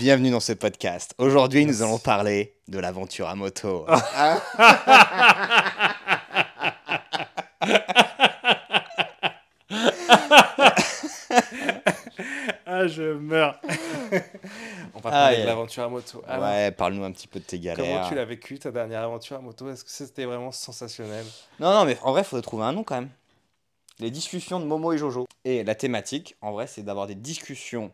Bienvenue dans ce podcast. Aujourd'hui, nous allons parler de l'aventure à moto. Ah, je meurs. On va Ah, parler de l'aventure à moto. Alors, ouais, parle-nous un petit peu de tes galères. Comment tu l'as vécu ta dernière aventure à moto? Est-ce que c'était vraiment sensationnel? Non, non, mais en vrai, il faudrait trouver un nom quand même. Les discussions de Momo et Jojo. Et la thématique, en vrai, c'est d'avoir des discussions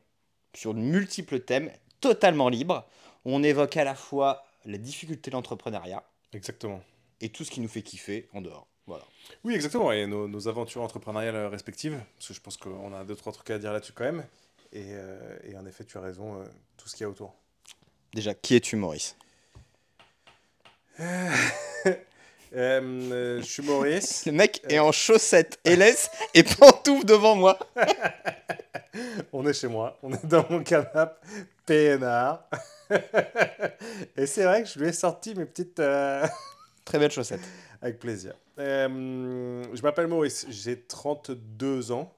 sur de multiples thèmes totalement libres. Où on évoque à la fois la difficulté de l'entrepreneuriat Exactement. et tout ce qui nous fait kiffer en dehors. Voilà. Oui, exactement. Et nos, nos aventures entrepreneuriales euh, respectives. Parce que je pense qu'on a deux, trois trucs à dire là-dessus quand même. Et, euh, et en effet, tu as raison, euh, tout ce qu'il y a autour. Déjà, qui es-tu, Maurice? Euh, je suis Maurice. Le mec est en chaussettes et laisse et pantoufles devant moi. On est chez moi, on est dans mon canapé PNR. Et c'est vrai que je lui ai sorti mes petites. euh, Très belle chaussette. Avec plaisir. Euh, je m'appelle Maurice, j'ai 32 ans.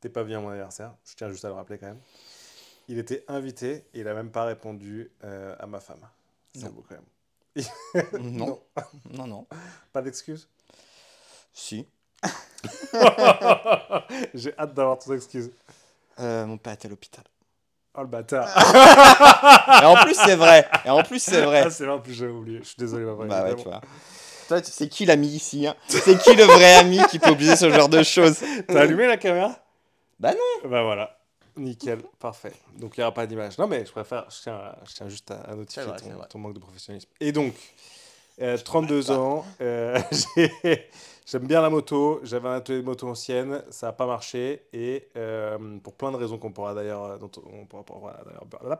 T'es pas venu à mon anniversaire, je tiens juste à le rappeler quand même. Il était invité et il a même pas répondu euh, à ma femme. C'est Non. beau quand même. Non. Non, non. Pas d'excuse Si. J'ai hâte d'avoir ton excuse. Mon père est à l'hôpital. Oh le bâtard. Et en plus, c'est vrai. Et en plus, c'est vrai. Ah, c'est vrai, en plus j'avais oublié. Je suis désolé, ma vraie. Bah ouais, tu vois. Toi, tu- c'est qui l'ami ici hein? C'est qui le vrai ami qui peut obliger ce genre de choses? T'as allumé la caméra? Bah non. Bah voilà. Nickel, parfait. Donc il n'y aura pas d'image. Non, mais je préfère, je tiens, à- je tiens juste à, à notifier C'est vrai, c'est ton, vrai. ton manque de professionnalisme. Et donc, euh, 32 ans, euh, j'ai- j'aime bien la moto, j'avais un atelier de moto ancienne, ça n'a pas marché, et euh, pour plein de raisons qu'on pourra d'ailleurs euh,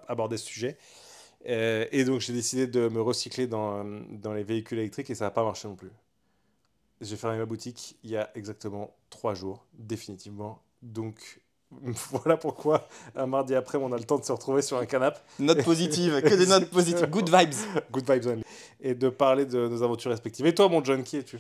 aborder ce sujet. Et donc j'ai décidé de me recycler dans, dans les véhicules électriques et ça n'a pas marché non plus. J'ai fermé ma boutique il y a exactement trois jours, définitivement. Donc voilà pourquoi un mardi après, on a le temps de se retrouver sur un canapé, Note positive, que des notes positives. Good vibes. good vibes only, et de parler de nos aventures respectives. Et toi, mon John, qui es-tu?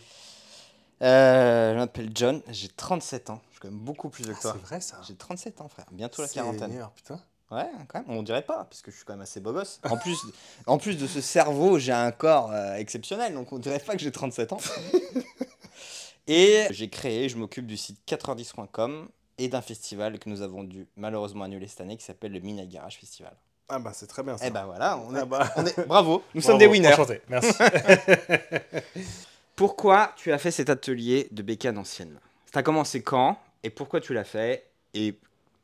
Euh, je m'appelle John, j'ai 37 ans. Je suis quand même beaucoup plus vieux que toi. C'est vrai ça. J'ai 37 ans, frère. Bientôt la quarantaine. Seigneur, putain. Ouais, quand même. On dirait pas, parce que je suis quand même assez beau gosse. En plus, en plus de ce cerveau, j'ai un corps euh, exceptionnel, donc on dirait pas que j'ai 37 ans. Et j'ai créé, je m'occupe du site 4h10.com et d'un festival que nous avons dû malheureusement annuler cette année qui s'appelle le Midnight Garage Festival. Ah bah c'est très bien ça. Eh ben voilà, on est, Ah bah. on est- bravo, nous Bravo, sommes des winners. Enchanté, merci. Pourquoi tu as fait cet atelier de bécane ancienne? T'as commencé quand? Et pourquoi tu l'as fait? Et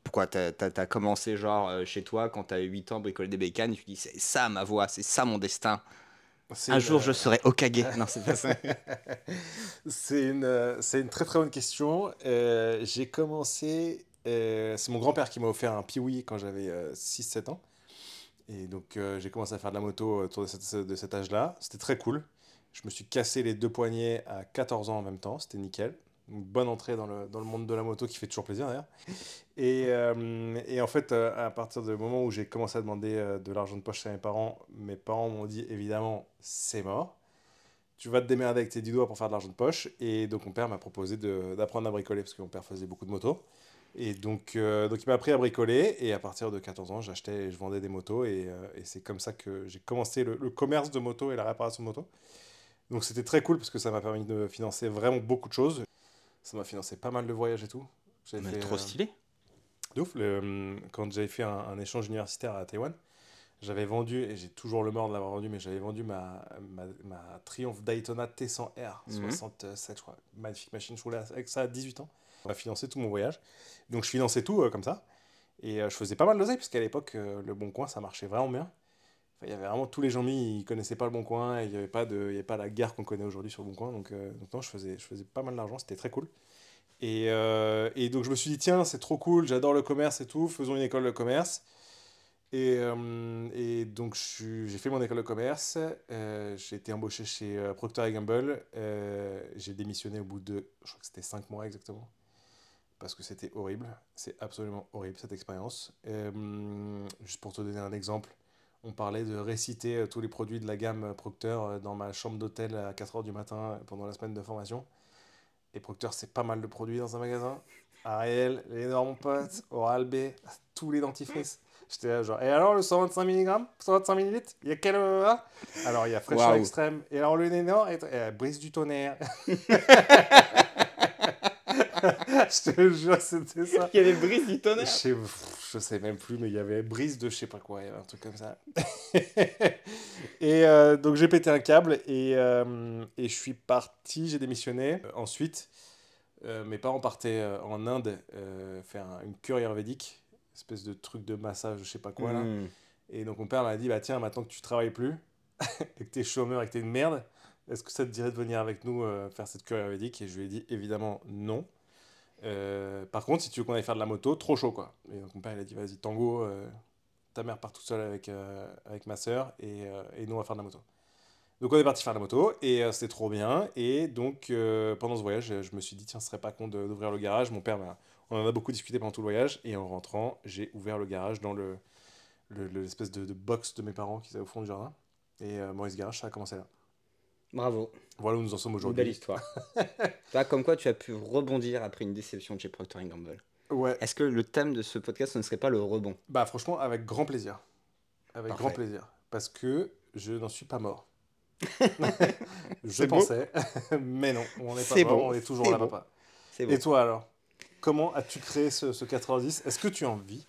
pourquoi t'as as, commencé genre euh, chez toi quand t'avais 8 ans bricoler des bécanes? Et tu dis c'est ça ma voie, c'est ça mon destin. Un jour je euh, serai Okage. non, c'est pas ça. C'est une, euh, c'est une très très bonne question. Euh, j'ai commencé. euh, c'est mon grand-père qui m'a offert un Piwi quand j'avais 6-7 ans. Et donc j'ai commencé à faire de la moto autour de, cette- de cet âge-là. C'était très cool. Je me suis cassé les deux poignets à 14 ans en même temps. C'était nickel. Une bonne entrée dans le, dans le monde de la moto qui fait toujours plaisir d'ailleurs. Et, euh, et en fait, euh, à partir du moment où j'ai commencé à demander euh, de l'argent de poche à mes parents, mes parents m'ont dit évidemment c'est mort tu vas te démerder avec tes 10 doigts pour faire de l'argent de poche. Et donc mon père m'a proposé d'apprendre à bricoler parce que mon père faisait beaucoup de motos. Et donc, donc il m'a appris à bricoler et à partir de 14 ans, j'achetais et je vendais des motos et, et c'est comme ça que j'ai commencé le, le commerce de moto et la réparation de moto. Donc c'était très cool parce que ça m'a permis de financer vraiment beaucoup de choses. Ça m'a financé pas mal de voyages et tout. Mais fait, trop stylé. De ouf. Le, hum, quand j'avais fait un, un échange universitaire à Taïwan, j'avais vendu, et j'ai toujours le mort de l'avoir vendu, mais j'avais vendu ma, ma, ma Triumph Daytona T100R, Mhm. 67, je crois. Magnifique machine, je roulais avec ça à 18 ans. On a financé tout mon voyage. Donc je finançais tout euh, comme ça. Et euh, je faisais pas mal d'oseille, parce qu'à l'époque, euh, le Bon Coin, ça marchait vraiment bien. Enfin, il y avait vraiment tous les gens mis, ils connaissaient pas le Bon Coin, et il n'y avait, pas de- il y avait pas la guerre qu'on connaît aujourd'hui sur le Bon Coin. Donc, donc non, je faisais, je faisais pas mal d'argent, c'était très cool. Et, euh, et donc je me suis dit, tiens, c'est trop cool, j'adore le commerce et tout, faisons une école de commerce. Et, euh, et donc j'ai fait mon école de commerce, euh, j'ai été embauché chez Procter Gamble, j'ai démissionné au bout de, je crois que c'était 5 mois exactement, parce que c'était horrible, c'est absolument horrible cette expérience. Juste pour te donner un exemple, on parlait de réciter tous les produits de la gamme Procter dans ma chambre d'hôtel à 4h du matin pendant la semaine de formation. Et Procter, c'est pas mal de produits dans un magasin. Ariel, les énormes potes, Oral-B, tous les dentifrices. J'étais là, genre, et alors le 125 mg 125 ml Il y a quel. euh, hein? Alors, il y a fraîcheur extrême. Et alors le néant et, et, brise du tonnerre. je te jure, c'était ça. Il y avait brise du Je tonnerre. sais, pff, je sais même plus, mais il y avait brise de je sais pas quoi, il y avait un truc comme ça. et euh, donc j'ai pété un câble et, euh, et je suis parti, j'ai démissionné. Euh, ensuite, mes parents partaient en Inde faire un- une cure ayurvédique, espèce de truc de massage, je sais pas quoi là. Mmh. Et donc mon père m'a dit, bah tiens, maintenant que tu travailles plus, et que t'es chômeur et que t'es une merde, est-ce que ça te dirait de venir avec nous euh, faire cette cure ayurvédique? Et je lui ai dit évidemment non. Euh, par contre, si tu veux qu'on aille faire de la moto, trop chaud quoi. Et mon père il a dit, vas-y, tango, euh, ta mère part toute seule avec, euh, avec ma soeur et, et nous on va faire de la moto. Donc on est parti faire de la moto et c'était trop bien. Et donc pendant ce voyage, je me suis dit, tiens, ce serait pas con d'ouvrir le garage. Mon père, m'a- on en a beaucoup discuté pendant tout le voyage. Et en rentrant, j'ai ouvert le garage dans le, le- le- l'espèce de, de box de mes parents qui est au fond du jardin. Et Maurice Garage, ça a commencé là. Bravo. Voilà où nous en sommes aujourd'hui. belle histoire. Toi, comme quoi tu as pu rebondir après une déception de chez Procter Gamble. Ouais, Est-ce que le thème de ce podcast ce ne serait pas le rebond? Bah franchement, avec grand plaisir. Avec Parfait. grand plaisir. Parce que je n'en suis pas mort. je pensais, mais non, on n'est pas C'est mort, bon, on est toujours là, bon. papa. Et toi alors? Comment as-tu créé ce, ce 90 Est-ce que tu en vis?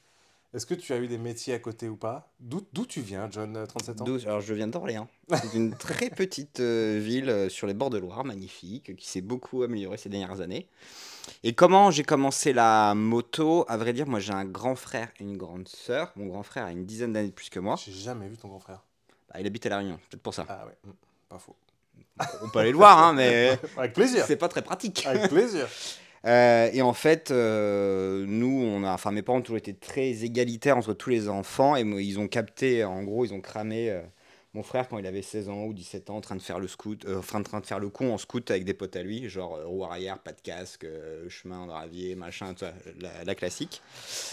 Est-ce que tu as eu des métiers à côté ou pas? D'où tu viens, John, euh, 37 ans? D'où- Alors, je viens d'Orléans. C'est une très petite euh, ville euh, sur les bords de Loire, magnifique, qui s'est beaucoup améliorée ces dernières années. Et comment j'ai commencé la moto? À vrai dire, moi j'ai un grand frère et une grande sœur. Mon grand frère a une dizaine d'années de plus que moi. J'ai jamais vu ton grand frère. Bah, il habite à La Réunion, peut-être pour ça. Ah ouais, hmm, pas faux. On peut aller le voir, hein, mais Avec plaisir c'est pas très pratique. Avec plaisir Euh, et en fait, euh, nous, on a, enfin, mes parents ont toujours été très égalitaires entre tous les enfants et ils ont capté, en gros, ils ont cramé euh, mon frère quand il avait 16 ans ou 17 ans en train de faire le scout, enfin, en train de faire le con en scout avec des potes à lui, genre roue arrière, pas de casque, chemin en gravier, machin, la, la classique.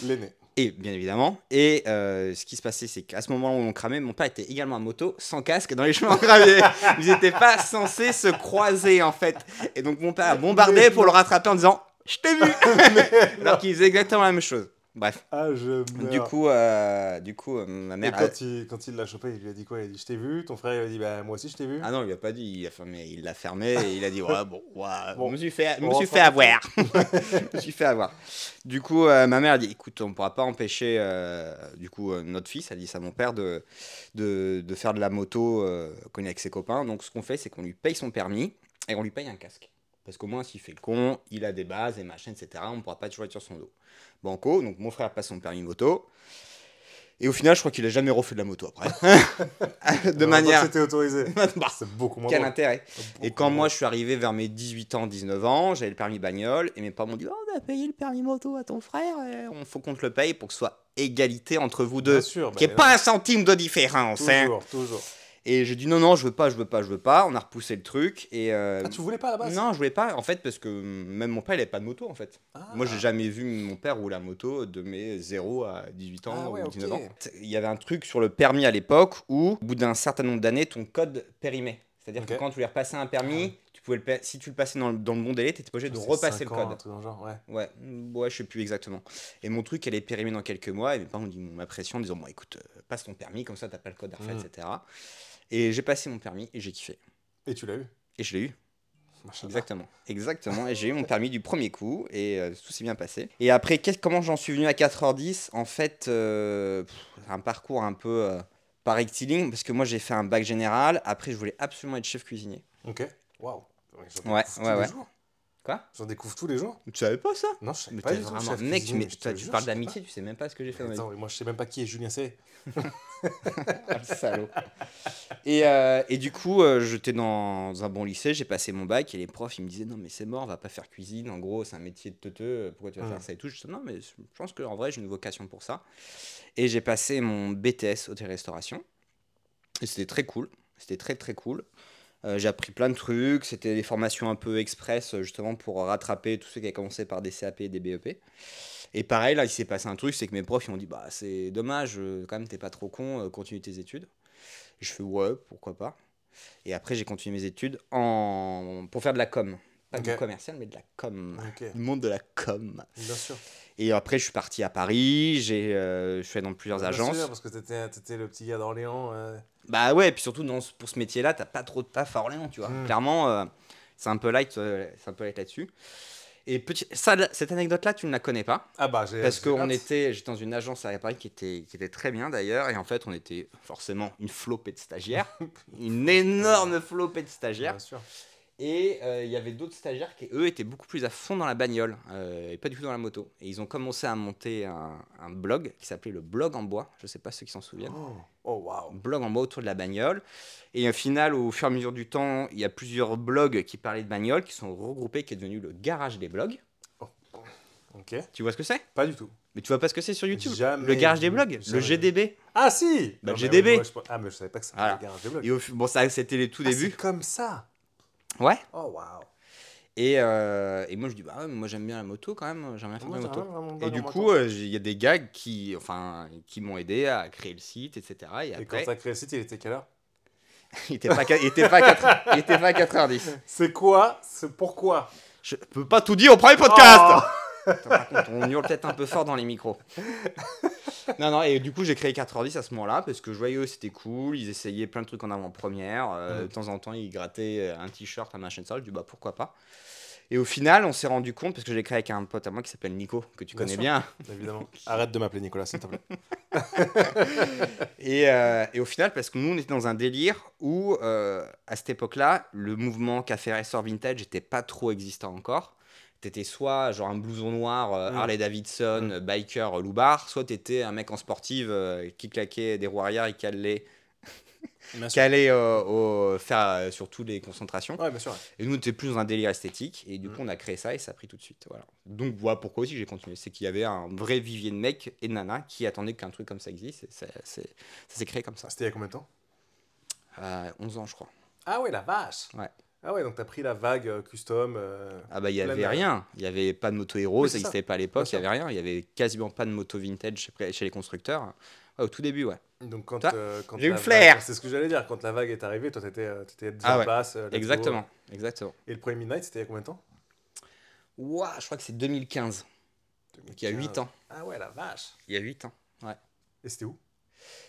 L'aîné. Et bien évidemment. Et euh, ce qui se passait, c'est qu'à ce moment où on cramait, mon père était également à moto, sans casque, dans les chemins en gravier. Ils n'étaient pas censés se croiser, en fait. Et donc mon père a bombardé pour le rattraper en disant Je t'ai vu Alors qu'il faisait exactement la même chose. Bref. Ah, je meurs. Du coup, euh, du coup euh, ma Et mère. a- quand il quand il l'a chopé, il lui a dit quoi? Il a dit Je t'ai vu. Ton frère, il a dit Bah, moi aussi, je t'ai vu. Ah non, il lui a pas dit, il a fermé, il l'a fermé et il a dit ouais bon, ouais, Bon. je me suis fait, me suis fait avoir, je me suis fait avoir. Du coup, euh, ma mère a dit écoute, on pourra pas empêcher, du coup, notre fils a dit ça à mon père de, de, de faire de la moto quand il est avec ses copains. Donc ce qu'on fait, c'est qu'on lui paye son permis et on lui paye un casque. Parce qu'au moins, s'il fait le con, il a des bases et machin, etc. On ne pourra pas toujours être sur son dos. Banco, donc mon frère passe son permis moto. Et au final, je crois qu'il a jamais refait de la moto après. de manière. C'était autorisé. Bah, C'est beaucoup moins quel drôle. intérêt Beaucoup et quand moins moi je suis arrivé vers mes 18 ans, 19 ans, j'avais le permis bagnole et mes parents m'ont dit oh, on a payé le permis moto à ton frère, il faut qu'on te le paye pour que ce soit égalité entre vous deux. Bien sûr. Qu'il n'y bah, ait pas un centime de différence. hein. Toujours, toujours. Et j'ai dit non, non, je veux pas, je veux pas, je veux pas. On a repoussé le truc et. euh, Ah, tu voulais pas à la base? Non, je voulais pas en fait parce que même mon père il avait pas de moto en fait. Ah. Moi j'ai jamais vu mon père rouler la moto de mes 0 à 18 ans Ah ouais, ou ok. 19 ans. Il y avait un truc sur le permis à l'époque où au bout d'un certain nombre d'années ton code périmait. C'est-à-dire que quand tu voulais repasser un permis, tu pouvais le si tu le passais dans le, dans le bon délai, tu étais obligé de repasser le ans, code. un truc dans le genre, ouais. Ouais, mm, ouais, je sais plus exactement. Et mon truc, elle est périmée dans quelques mois. Et mes parents ont dit ma pression en disant Bon, écoute, euh, passe ton permis, comme ça, t'as pas le code à refaire, Mm. etc. Et j'ai passé mon permis et j'ai kiffé. Et tu l'as eu Et je l'ai eu. Exactement. Exactement. Et j'ai eu mon permis du premier coup et euh, tout s'est bien passé. Et après, comment j'en suis venu à 4h10 En fait, euh, pff, un parcours un peu euh, par rectiligne parce que moi, j'ai fait un bac général. Après, je voulais absolument être chef cuisinier. Ok. Waouh. Ouais, ouais, ouais. Quoi? J'en découvre tous les jours Tu savais pas ça? Non, je savais Mais pas t'es du tout. vraiment. chef Mec, mais toi, tu jure, parles d'amitié, tu sais même pas ce que j'ai fait dans ma vie. Attends, mais moi je sais même pas qui est Julien C. Ah, le salaud. Et, euh, et du coup, euh, j'étais dans un bon lycée, j'ai passé mon bac et les profs ils me disaient non mais c'est mort, on va pas faire cuisine, en gros c'est un métier de teuteux, pourquoi tu vas faire ça et tout. Je disais non mais je pense qu'en vrai j'ai une vocation pour ça. Et j'ai passé mon BTS hôtellerie-restauration et c'était très cool, c'était très très cool. Euh, j'ai appris plein de trucs, c'était des formations un peu express euh, justement pour rattraper tous ceux qui avaient commencé par des CAP et des BEP. Et pareil, là, il s'est passé un truc, c'est que mes profs ils m'ont dit Bah, c'est dommage, euh, quand même, t'es pas trop con, continue tes études. Et je fais Ouais, pourquoi pas. Et après, j'ai continué mes études en... pour faire de la com. Pas du Ok. commercial, mais de la com. Ok, Du monde de la com. bien sûr. Et après, je suis parti à Paris, j'ai, euh, je suis allé dans plusieurs Bien agences. sûr, parce que t'étais, t'étais le petit gars d'Orléans. euh, Bah ouais, et puis surtout dans pour ce métier-là, t'as pas trop de taf à Orléans, tu vois. Mm. Clairement, euh, c'est un peu light, euh, c'est un peu light là-dessus. Et petit, ça, là, cette anecdote-là, tu ne la connais pas, Ah bah, j'ai. parce qu'on était, j'étais dans une agence à Paris qui était, qui était très bien d'ailleurs, et en fait, on était forcément une flopée de stagiaires, une énorme flopée de stagiaires. Bien sûr. Et euh, il y avait d'autres stagiaires qui, eux, étaient beaucoup plus à fond dans la bagnole euh, et pas du tout dans la moto. Et ils ont commencé à monter un, un blog qui s'appelait le blog en bois. Je sais pas ceux qui s'en souviennent. Oh, oh waouh. Blog en bois autour de la bagnole. Et au final, au fur et à mesure du temps, il y a plusieurs blogs qui parlaient de bagnole qui sont regroupés, qui est devenu le garage des blogs. Ok. Tu vois ce que c'est? Pas du tout. Mais tu vois pas ce que c'est sur YouTube? Jamais Le garage des blogs? Le GDB Ah si Bah, Non, mais GDB. oui, moi, je- Ah, mais je savais pas que ça Voilà. le garage des blogs. Et au, bon, ça, c'était les tout Ah, débuts. c'est comme ça Ouais. Oh waouh. Et, euh, et moi, je dis, bah ouais, moi, j'aime bien la moto quand même. J'aime bien faire de Moi, la moto. Et du coup, euh, il y a des gars qui, enfin, qui m'ont aidé à créer le site, etc. Et. Et quand après, t'as créé le site, il était quelle heure? Il était pas, il était pas, à 4, il était pas à 4h10. C'est quoi? C'est pourquoi? Je peux pas tout dire au premier podcast. Oh Attends, par contre, on hurle peut-être un peu fort dans les micros. non, non, et du coup, j'ai créé 4h10 à ce moment-là parce que je voyais eux, c'était cool. Ils essayaient plein de trucs en avant-première. euh. De temps en temps, ils grattaient un t-shirt, un machin de ça. Je dis, bah pourquoi pas. Et au final, on s'est rendu compte, parce que j'ai créé avec un pote à moi qui s'appelle Nico, que tu Bien connais sûr. bien. Évidemment. Arrête de m'appeler Nicolas, s'il te plaît. Et, euh, et au final, parce que nous, on était dans un délire où, euh, à cette époque-là, le mouvement café racer vintage n'était pas trop existant encore. T'étais soit genre un blouson noir, euh, Mm. Harley Davidson, euh, biker, euh, loupard, soit t'étais un mec en sportive euh, qui claquait des roues arrière et qui allait, Bien qui sûr. allait euh, au- faire euh, sur toutes les concentrations. Ouais, bien sûr. Et nous, on était plus dans un délire esthétique. Et du Mm. coup, on a créé ça et ça a pris tout de suite. Voilà. Donc, voilà pourquoi aussi j'ai continué. C'est qu'il y avait un vrai vivier de mecs et de nanas qui attendaient qu'un truc comme ça existe. Et ça, s'est créé comme ça. C'était il y a combien de temps? Euh, 11 ans, je crois. Ah ouais, la vache Ouais. Ah ouais, donc t'as pris la vague euh, custom. euh, Ah bah il y avait de- rien, il y avait pas de moto héros, Oui, ça c'est ça. n'existait pas à l'époque, il Bien y avait rien, il y avait quasiment pas de moto vintage chez, chez les constructeurs. Ouais, au tout début, ouais. Donc quand, Toi, euh, quand j'ai eu la le flair. vague- C'est ce que j'allais dire. Quand la vague est arrivée, toi t'étais euh, t'étais déjà Ah en ouais. place. euh, let's go. Exactement, exactement. Et le premier Midnight, c'était il y a combien de temps? Ouah, je crois que c'est 2015, donc il y a 8 ans. Ah ouais, la vache. Il y a 8 ans. Et c'était où?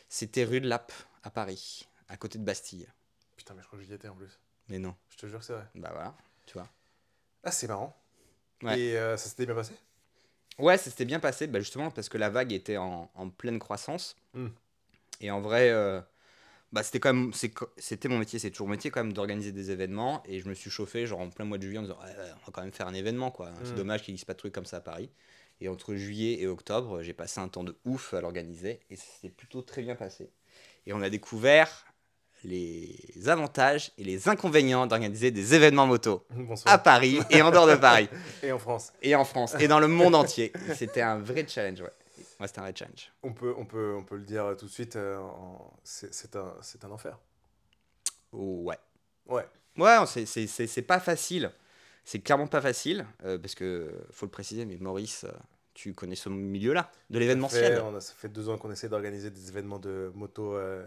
C'était rue de Lappe, à Paris, à côté de Bastille. Putain, mais je crois que j'y étais en plus. Mais non, Je te jure que c'est vrai. bah voilà, tu vois. Ah, c'est marrant. Ouais. Et euh, ça s'était bien passé? Ouais, ça s'était bien passé, bah justement parce que la vague était en, en pleine croissance. Hmm. Et en vrai, euh, bah c'était quand même, c'était mon métier, c'est toujours mon métier quand même d'organiser des événements. Et je me suis chauffé genre en plein mois de juillet en disant, on va quand même faire un événement quoi. C'est Hmm. dommage qu'il n'existe pas de trucs comme ça à Paris. Et entre juillet et octobre, j'ai passé un temps de ouf à l'organiser et ça s'est plutôt très bien passé. Et on a découvert les avantages et les inconvénients d'organiser des événements moto Bonsoir. à Paris et en dehors de Paris Et en France et en France et dans le monde entier. C'était un vrai challenge, ouais. C'était un vrai challenge. on peut, on, peut, on peut le dire tout de suite, euh, en- c'est un, un enfer. Ouais. Ouais. Ouais, c'est- pas facile. C'est clairement pas facile, euh, parce que, faut le préciser, mais Maurice, euh, tu connais ce milieu-là, de Ça l'événementiel. on a- ça fait deux ans qu'on essaie d'organiser des événements de moto euh,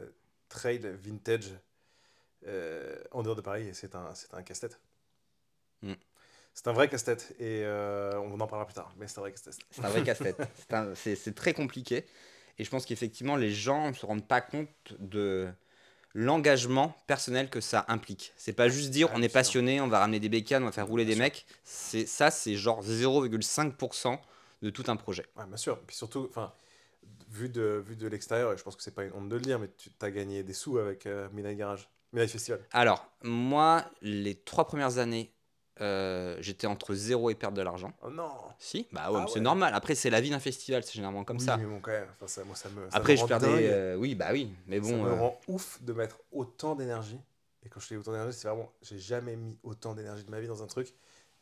trail vintage euh, en dehors de Paris et c'est un, c'est un casse-tête. Mm. C'est un vrai casse-tête et euh, on en parlera plus tard, mais c'est un vrai casse-tête. C'est un vrai casse-tête. C'est très compliqué. Et je pense qu'effectivement, les gens ne se rendent pas compte de l'engagement personnel que ça implique. C'est pas juste dire Ah, on est passionné, on va ramener des bécanes, on va faire rouler Bien des sûr. mecs. C'est Ça, c'est genre 0,5% de tout un projet. Ouais, bien sûr. Puis surtout, enfin, vu de, vu de l'extérieur, et je pense que c'est pas une honte de le dire, mais tu as gagné des sous avec euh, Midnight Garage, Midnight Festival. Alors, moi, les trois premières années, euh, j'étais entre zéro et perdre de l'argent. Oh non Si, bah ouais, Ah c'est ouais. normal. Après, c'est la vie d'un festival, c'est généralement comme Oui, ça. mais bon, quand même, enfin, ça, moi, ça me. ça Après, me je perdais. euh, oui, bah oui, mais ça bon. me euh, rend ouf de mettre autant d'énergie. Et quand je dis autant d'énergie, c'est vraiment. J'ai jamais mis autant d'énergie de ma vie dans un truc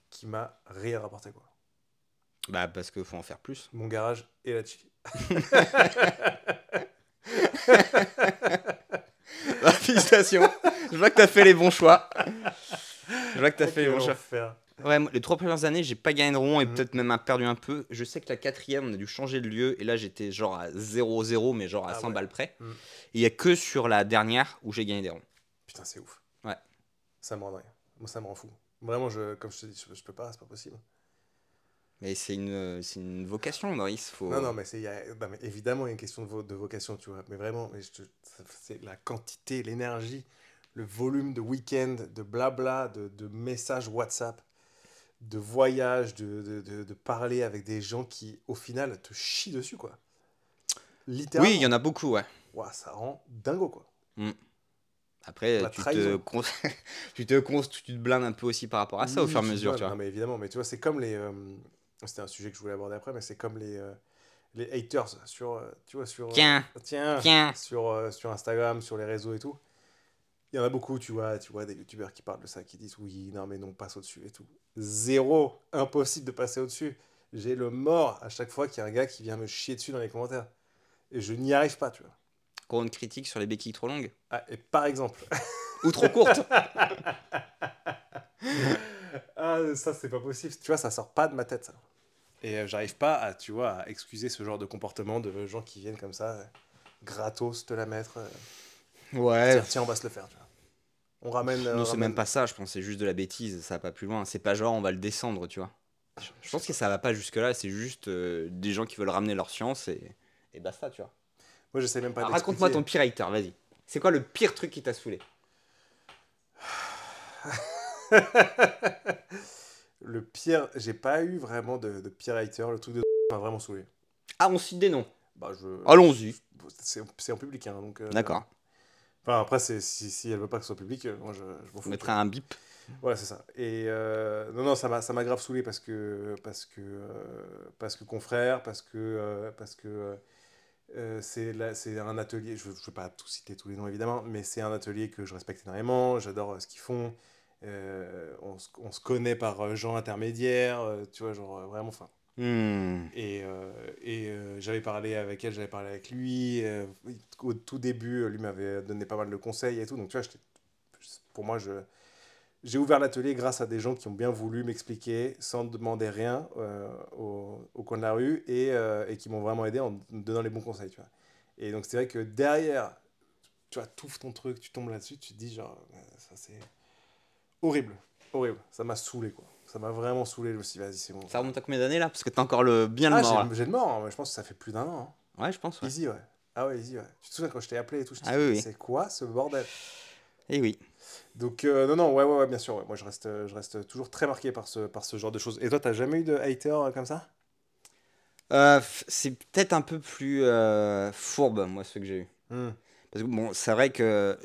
qui m'a rien rapporté, quoi. Bah, parce qu'il faut en faire plus. Mon garage et la chic. Bah, félicitations. je vois que t'as fait les bons choix. Je vois que t'as fait les bons choix. Faire. Ouais, les trois premières années, j'ai pas gagné de rond et Mhm. peut-être même perdu un peu. Je sais que la quatrième, on a dû changer de lieu et là, j'étais genre à 0-0, mais genre à Ah 100 ouais. balles près. Et il y a que sur la dernière où j'ai gagné des ronds. Putain, c'est ouf. Ouais. Ça me rend dingue. Moi, ça me rend fou. Vraiment, je, comme je te dis, je, je peux pas, c'est pas possible. Mais c'est une, c'est une vocation, Maurice. Faut... Non, non, mais, c'est, il y a- non, mais évidemment, il y a une question de, vo- de vocation, tu vois. Mais vraiment, c'est la quantité, l'énergie, le volume de week-end, de blabla, de, de messages WhatsApp, de voyages, de, de, parler avec des gens qui, au final, te chient dessus, quoi. Littéralement. Oui, il y en a beaucoup, ouais. Ça rend dingo, quoi. Après, La tu te, con- tu, te cons- tu te blindes un peu aussi par rapport à ça au fur et à mesure, tu vois. Non, mais évidemment, mais tu vois, c'est comme les. euh, C'était un sujet que je voulais aborder après, mais c'est comme les, euh, les haters sur. euh, tu vois, sur. euh, Tiens, tiens, tiens. sur, sur Instagram, sur les réseaux et tout. Il y en a beaucoup, tu vois, tu vois, des youtubeurs qui parlent de ça, qui disent oui, non, mais non, passe au-dessus et tout. Zéro, impossible de passer au-dessus. J'ai le mort à chaque fois qu'il y a un gars qui vient me chier dessus dans les commentaires. Et je n'y arrive pas, tu vois. Qu'on une critique sur les béquilles trop longues Ah, et par exemple, Ou trop courtes ah, ça c'est pas possible, tu vois, ça sort pas de ma tête ça. Et euh, j'arrive pas à, tu vois, à excuser ce genre de comportement de gens qui viennent comme ça, euh, gratos te la mettre. euh, Ouais. tiens, tiens, on va se le faire, tu vois. On ramène. Non, on c'est ramène- même pas ça, je pense, c'est juste de la bêtise, ça va pas plus loin. C'est pas genre on va le descendre, tu vois. Je pense que ça va pas jusque-là, c'est juste euh, des gens qui veulent ramener leur science et, et basta, tu vois. Moi, j'essaie même pas Alors, Raconte-moi ton pire hater, vas-y. C'est quoi le pire truc qui t'a saoulé? le pire, j'ai pas eu vraiment de, de pire hater. Le truc de m'a vraiment saoulé. Ah, on cite des noms. Bah, je. Allons-y. C'est en public, hein, donc. euh, D'accord. Enfin, après, si, si elle veut pas que ce soit public, euh, moi, je, je m'en On fous. mettra un bip. Voilà, c'est ça. Et euh, non, non, ça m'a, grave saoulé parce que, parce que, euh, parce que confrère, parce que, parce que c'est, là, c'est un atelier. Je ne vais pas tout citer tous les noms évidemment, mais c'est un atelier que je respecte énormément. J'adore ce qu'ils font. Euh, on, se- on se connaît par euh, gens intermédiaires, euh, tu vois, genre vraiment. Enfin, Hmm. et, et j'avais parlé avec elle, j'avais parlé avec lui. au tout début, lui m'avait donné pas mal de conseils et tout. Donc, tu vois, pour moi, je, j'ai ouvert l'atelier grâce à des gens qui ont bien voulu m'expliquer sans demander rien euh, au, au coin de la rue et, euh, et qui m'ont vraiment aidé en me donnant les bons conseils. Tu vois. Et donc, c'est vrai que derrière, tu vois, tout ton truc, tu tombes là-dessus, tu te dis, genre, ça c'est horrible. Horrible. Ça m'a saoulé, quoi. Ça m'a vraiment saoulé. Je me suis dit, vas-y, c'est bon. Ça remonte à combien d'années là? Parce que t'as encore le bien le Ah, mort. j'ai le mort, hein, mais je pense que ça fait plus d'un an. hein. Ouais, je pense. Ouais. Easy, ouais. Ah ouais, easy, ouais. Tu te souviens quand je t'ai appelé et tout, je Ah oui, oui. c'est quoi ce bordel? Et oui. Donc, euh, non, non, ouais, ouais, ouais, bien sûr. ouais. Moi, je reste, je reste toujours très marqué par ce, par ce genre de choses. Et toi, t'as jamais eu de hater euh, comme ça? Euh, c'est peut-être un peu plus fourbe, moi, ce que j'ai eu. Hmm. Parce que bon, c'est vrai que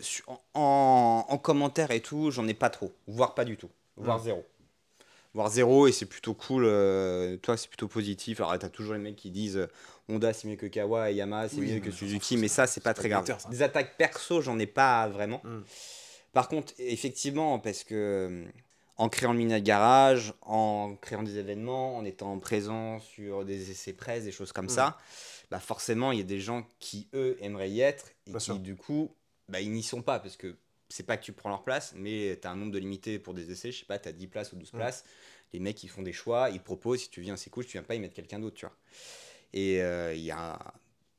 en, en commentaire et tout, j'en ai pas trop, voire pas du tout, voire zéro. Voire zéro, et c'est plutôt cool, euh, toi c'est plutôt positif. Alors t'as toujours les mecs qui disent euh, Honda c'est mieux que Kawa et Yamaha c'est Oui, mieux que Suzuki, mais ça. c'est pas très grave. des attaques perso, j'en ai pas vraiment. Mm. Par contre, effectivement, parce que euh, en créant le mini garage, en créant des événements, en étant présent sur des essais presse, des choses comme Mm. ça, bah forcément, il y a des gens qui, eux, aimeraient y être et Bien qui, sûr. du coup, bah, ils n'y sont pas parce que c'est pas que tu prends leur place, mais tu as un nombre de limité pour des essais, je sais pas, tu as 10 places ou 12 Mm. places. Les mecs, ils font des choix, ils proposent, si tu viens, c'est cool, si tu viens pas, ils mettent quelqu'un d'autre, tu vois. Et euh, il y a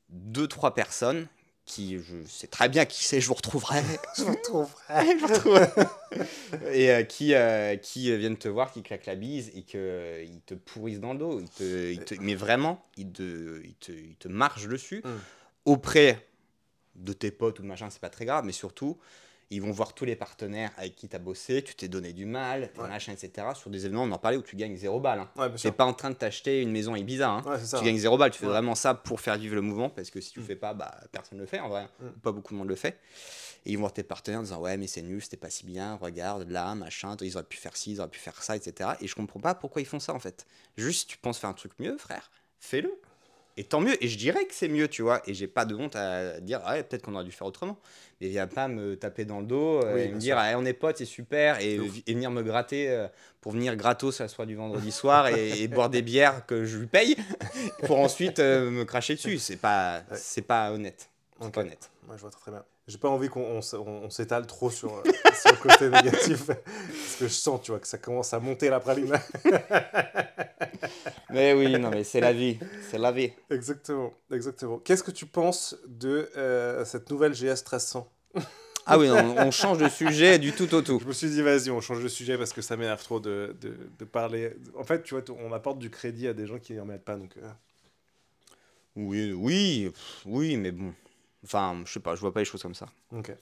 deux, trois personnes qui, je sais très bien qui c'est, je vous retrouverai. Je vous retrouverai. et euh, qui, euh, qui viennent te voir, qui claquent la bise et qu'ils te pourrissent dans le dos. Ils te, ils te- mais vraiment, ils te, ils, te, ils te marchent dessus Mm. auprès de tes potes ou de machin, c'est pas très grave, mais surtout, ils vont voir tous les partenaires avec qui tu as bossé, tu t'es donné du mal, tes Ouais. machins, etc. Sur des événements, on en parlait où tu gagnes zéro balle. Hein. Ouais, Tu pas en train de t'acheter une maison à Ibiza. Hein. Ouais. Tu gagnes zéro balle, tu fais vraiment ça pour faire vivre le mouvement, parce que si tu le Mm. fais pas, bah, personne ne le fait en vrai. Mm. Pas beaucoup de monde le fait. Et ils vont voir tes partenaires en disant Ouais, mais c'est nul, c'était pas si bien, regarde là, machin, ils auraient pu faire ci, ils auraient pu faire ça, etc. Et je comprends pas pourquoi ils font ça en fait. Juste, tu penses faire un truc mieux, frère, fais-le. Et tant mieux. Et je dirais que c'est mieux, tu vois. Et j'ai pas de honte à dire Ah Ouais, peut-être qu'on aurait dû faire autrement. Mais viens pas me taper dans le dos euh, Oui, et me dire Ah, on est potes, c'est super, et, venir me gratter euh, pour venir gratos à la soirée du vendredi soir et, et boire des bières que je lui paye pour ensuite euh, me cracher dessus. C'est pas, Ouais. c'est pas honnête. Honnête. Moi, je vois très, très bien. J'ai pas envie qu'on on, on- s'étale trop sur, euh, sur le côté négatif. Parce que je sens, tu vois, que ça commence à monter la praline. Mais oui, non, mais c'est la vie. C'est la vie. exactement, exactement. Qu'est-ce que tu penses de euh, cette nouvelle GS 1300 Ah oui, non, on change de sujet du tout au tout. Je me suis dit, vas-y, on change de sujet parce que ça m'énerve trop de, de, de parler. En fait, tu vois, on apporte du crédit à des gens qui n'en mettent pas. Donc, euh, Oui, oui, oui, mais bon. Enfin, je sais pas, je vois pas les choses comme ça. ok.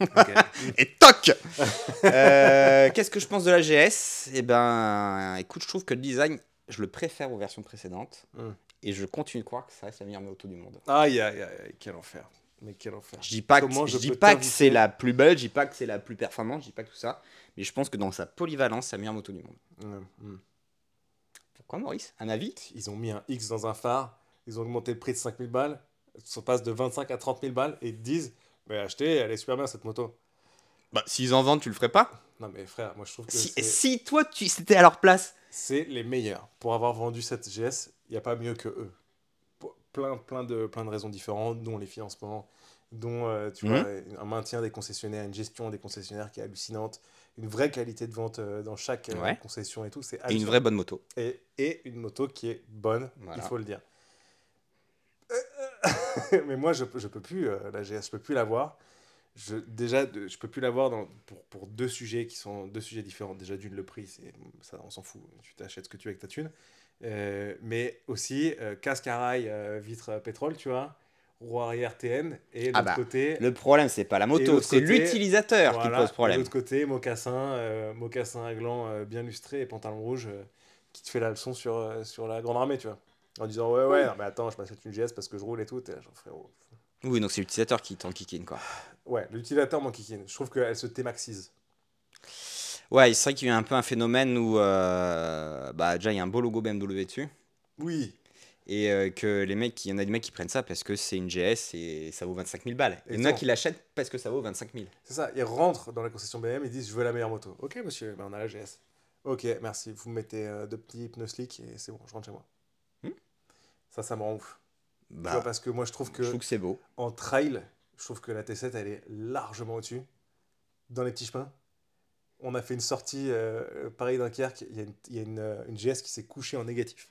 Et toc Euh, Qu'est-ce que je pense de la GS Eh ben, écoute, je trouve que le design, je le préfère aux versions précédentes. Hmm. Et je continue de croire que ça reste la meilleure moto du monde. Aïe, aïe, aïe, aïe, quel enfer. Mais quel enfer. Je dis pas que, Comment je je dis pas que c'est la plus belle, je dis pas que c'est la plus performante, je dis pas que tout ça. Mais je pense que dans sa polyvalence, c'est la meilleure moto du monde. Hmm. Pourquoi, Maurice? Un avis? Ils ont mis un X dans un phare, ils ont augmenté le prix de 5000 balles, ça passe de 25 à 30 000 balles et ils te disent Mais achetez, elle est super bien cette moto. Bah, s'ils en vendent, tu le ferais pas? Non, mais frère, moi je trouve que si, toi, tu c'était à leur place. c'est les meilleurs. Pour avoir vendu cette GS, il n'y a pas mieux que eux. Plein, plein, de, plein de raisons différentes, dont les financements, dont euh, tu Mhm. vois, un maintien des concessionnaires, une gestion des concessionnaires qui est hallucinante, une vraie qualité de vente euh, dans chaque euh, Ouais. concession et tout. C'est Et une vraie bonne moto. et, et une moto qui est bonne, Voilà. il faut le dire. Mais moi, je, peux- je peux plus, euh, la GS, je peux plus l'avoir. Je, déjà, de- je peux plus l'avoir pour, pour deux sujets qui sont deux sujets différents. Déjà, d'une, le prix, c'est, ça, on s'en fout. Tu t'achètes ce que tu veux avec ta thune. Euh, mais aussi, euh, casque à rail, euh, vitre pétrole, tu vois, roue arrière TN, et Ah l'autre bah, côté, Le problème, c'est pas la moto, c'est l'utilisateur qui voilà, pose et problème. l'autre côté, mocassin, euh, mocassin à gland euh, bien lustré et pantalon rouge euh, qui te fait la leçon sur, euh, sur la grande armée, tu vois. En disant, ouais, ouais, non, mais attends, je m'achète une GS parce que je roule et tout. T'es là, genre, frérot. Oui, donc c'est l'utilisateur qui t'en kikine, quoi. Ouais, l'utilisateur m'en kikine. Je trouve qu'elle se démaxise. Ouais, c'est vrai qu'il y a un peu un phénomène où, euh, bah, déjà, il y a un beau logo BMW dessus. Oui, Et euh, que les mecs, il y en a des mecs qui prennent ça parce que c'est une GS et ça vaut 25 000 balles. Et il y en a qui l'achètent parce que ça vaut 25 000. c'est ça. Ils rentrent dans la concession BM, ils disent, je veux la meilleure moto. Ok, monsieur, ben, on a la GS. Ok, merci. Vous me mettez euh, deux petits pneus slick et c'est bon, je rentre chez moi. Ça, ça me rend ouf. Tu Bah, vois, parce que moi, je trouve que. je trouve que c'est beau. En trail, je trouve que la T7, elle est largement au-dessus. Dans les petits chemins. On a fait une sortie, euh, pareil Dunkerque, il y a, une, il y a une, euh, une GS qui s'est couchée en négatif.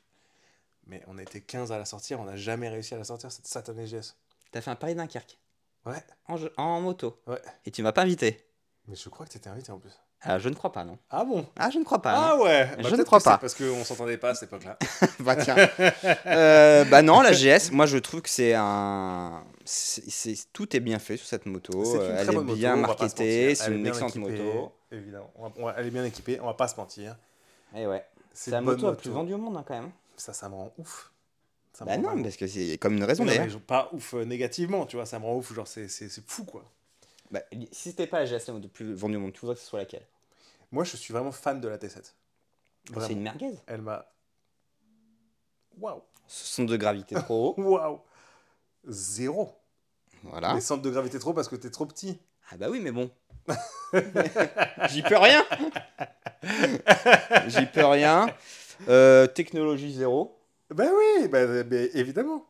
Mais on était 15 à la sortir, on n'a jamais réussi à la sortir, cette satanée GS. T'as fait un pari Dunkerque Ouais, en, jeu- en moto. Ouais. Et tu m'as pas invité. mais je crois que t'étais invité en plus. Alors, je ne crois pas, non. Ah bon? Ah, je ne crois pas. Ah non. ouais Je Bah, ne crois pas. Parce qu'on s'entendait pas à cette époque-là. bah, tiens. Euh, bah non, la GS, moi je trouve que c'est un. c'est- Tout est bien fait sur cette moto. C'est une euh, très Elle est moto, bien marketée, c'est est une excellente équipée, moto. Évidemment, On va- elle est bien équipée, on va pas se mentir. Et ouais. C'est la moto la plus vendue au monde, hein, quand même. Ça, ça me rend ouf. Ça me Bah rend non, parce que c'est comme une raison d'ailleurs. pas ouf euh, négativement, tu vois, ça me rend ouf, genre c'est fou quoi. Bah, si c'était pas la GS la moto la plus vendue au monde, tu voudrais que ce soit laquelle? Moi je suis vraiment fan de la T7. Vraiment. C'est une merguez. Elle m'a. Waouh! Ce centre de gravité trop haut. Waouh! Zéro! Voilà. Les centres de gravité trop parce que t'es trop petit. Ah bah oui, mais bon. J'y peux rien. J'y peux rien. Euh, technologie zéro. Ben oui, bah, bah, évidemment.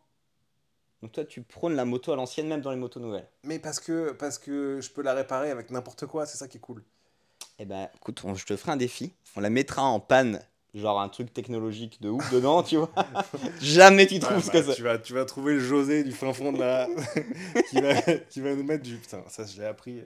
Donc toi, tu prônes la moto à l'ancienne, même dans les motos nouvelles. Mais parce que, parce que je peux la réparer avec n'importe quoi, c'est ça qui est cool. Eh ben, écoute, on- je te ferai un défi. On la mettra en panne, genre un truc technologique de ouf dedans, tu vois. Jamais tu trouves Ouais, ce bah, que c'est. tu, vas, tu vas trouver le José du fin fond de la. qui, va, qui va nous mettre du. Putain, ça je l'ai appris.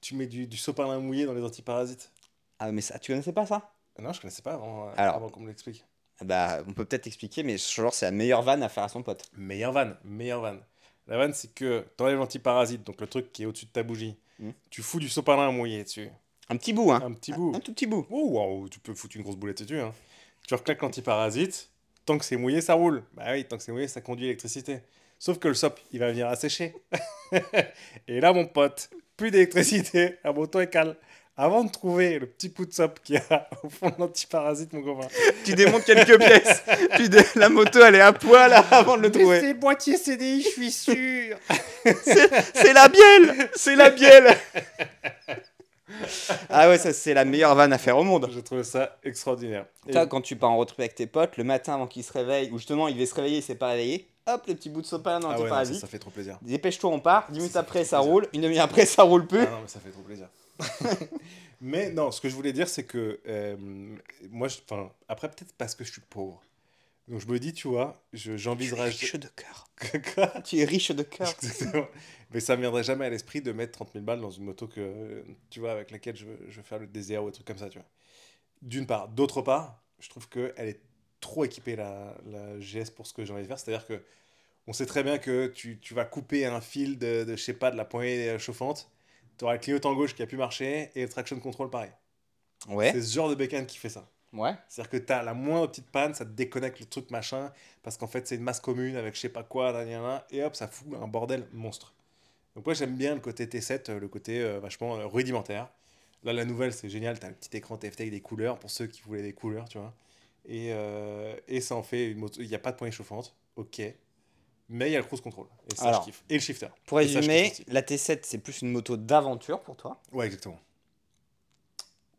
Tu mets du, du sopalin mouillé dans les antiparasites. Ah, mais ça, tu connaissais pas ça? Non, je connaissais pas avant, euh, Alors. avant qu'on me l'explique. Bah, on peut peut-être expliquer, mais genre, c'est la meilleure vanne à faire à son pote. Meilleure vanne, meilleure vanne. La vanne, c'est que t'enlèves l'antiparasite, donc le truc qui est au-dessus de ta bougie. Mm. Tu fous du sopalin mouillé dessus. Un petit bout, hein. Un petit bout. Un tout petit bout. Oh, waouh, tu peux foutre une grosse boulette dessus. Hein. Tu reclaques l'antiparasite. Tant que c'est mouillé, ça roule. Bah oui, tant que c'est mouillé, ça conduit l'électricité. Sauf que le sop, il va venir assécher. Et là, mon pote, plus d'électricité, la moto est calme. Avant de trouver le petit coup de sop qu'il y a au fond de l'antiparasite, mon copain. Tu démontes quelques pièces. La moto, elle est à poil avant de le Mais trouver. c'est boîtier CDI, je suis sûr. C'est la bielle C'est la bielle Ah ouais, ça c'est la meilleure vanne à faire au monde. Je trouve ça extraordinaire. Et- Toi, quand tu pars en trip avec tes potes, le matin avant qu'ils se réveillent, ou justement il devait se réveiller, il s'est pas réveillé, hop, le petit bout de sopalin dans Ah ouais, non, ça, fait trop plaisir. Dépêche-toi, on part. 10 minutes Ça après, ça plaisir. roule. Une demi-heure après, ça roule plus. Ah non, mais ça fait trop plaisir. mais non, ce que je voulais dire, c'est que euh, moi, je- enfin, après, peut-être parce que je suis pauvre, Donc je me dis, tu vois, je- Tu es j'envisagerais. riche de cœur. Tu es riche de cœur. Mais ça me viendrait jamais à l'esprit de mettre 30 000 balles dans une moto que, tu vois, avec laquelle je veux, je veux faire le désert ou des trucs comme ça, tu vois. D'une part. D'autre part, je trouve qu'elle est trop équipée, la, la GS, pour ce que j'ai envie de faire. C'est-à-dire que on sait très bien que tu, tu vas couper un fil de, de, je sais pas, de la poignée chauffante. Tu auras le clignotant gauche qui a pu marcher et le traction control pareil. Ouais. C'est ce genre de bécane qui fait ça. Ouais. C'est-à-dire que tu as la moindre petite panne, ça te déconnecte le truc machin, parce qu'en fait c'est une masse commune avec je sais pas quoi, nan, nan, nan, et hop, ça fout un bordel monstre. Donc moi j'aime bien le côté T7, euh, le côté euh, vachement euh, rudimentaire. Là la nouvelle c'est génial, tu as un petit écran TFT avec des couleurs, pour ceux qui voulaient des couleurs, tu vois. Et, euh, et ça en fait une moto, il n'y a pas de poignée chauffante, ok. Mais il y a le cruise control, et ça Alors, je kiffe. Et le shifter. Pour résumer, la T7, c'est plus une moto d'aventure pour toi. Ouais, exactement.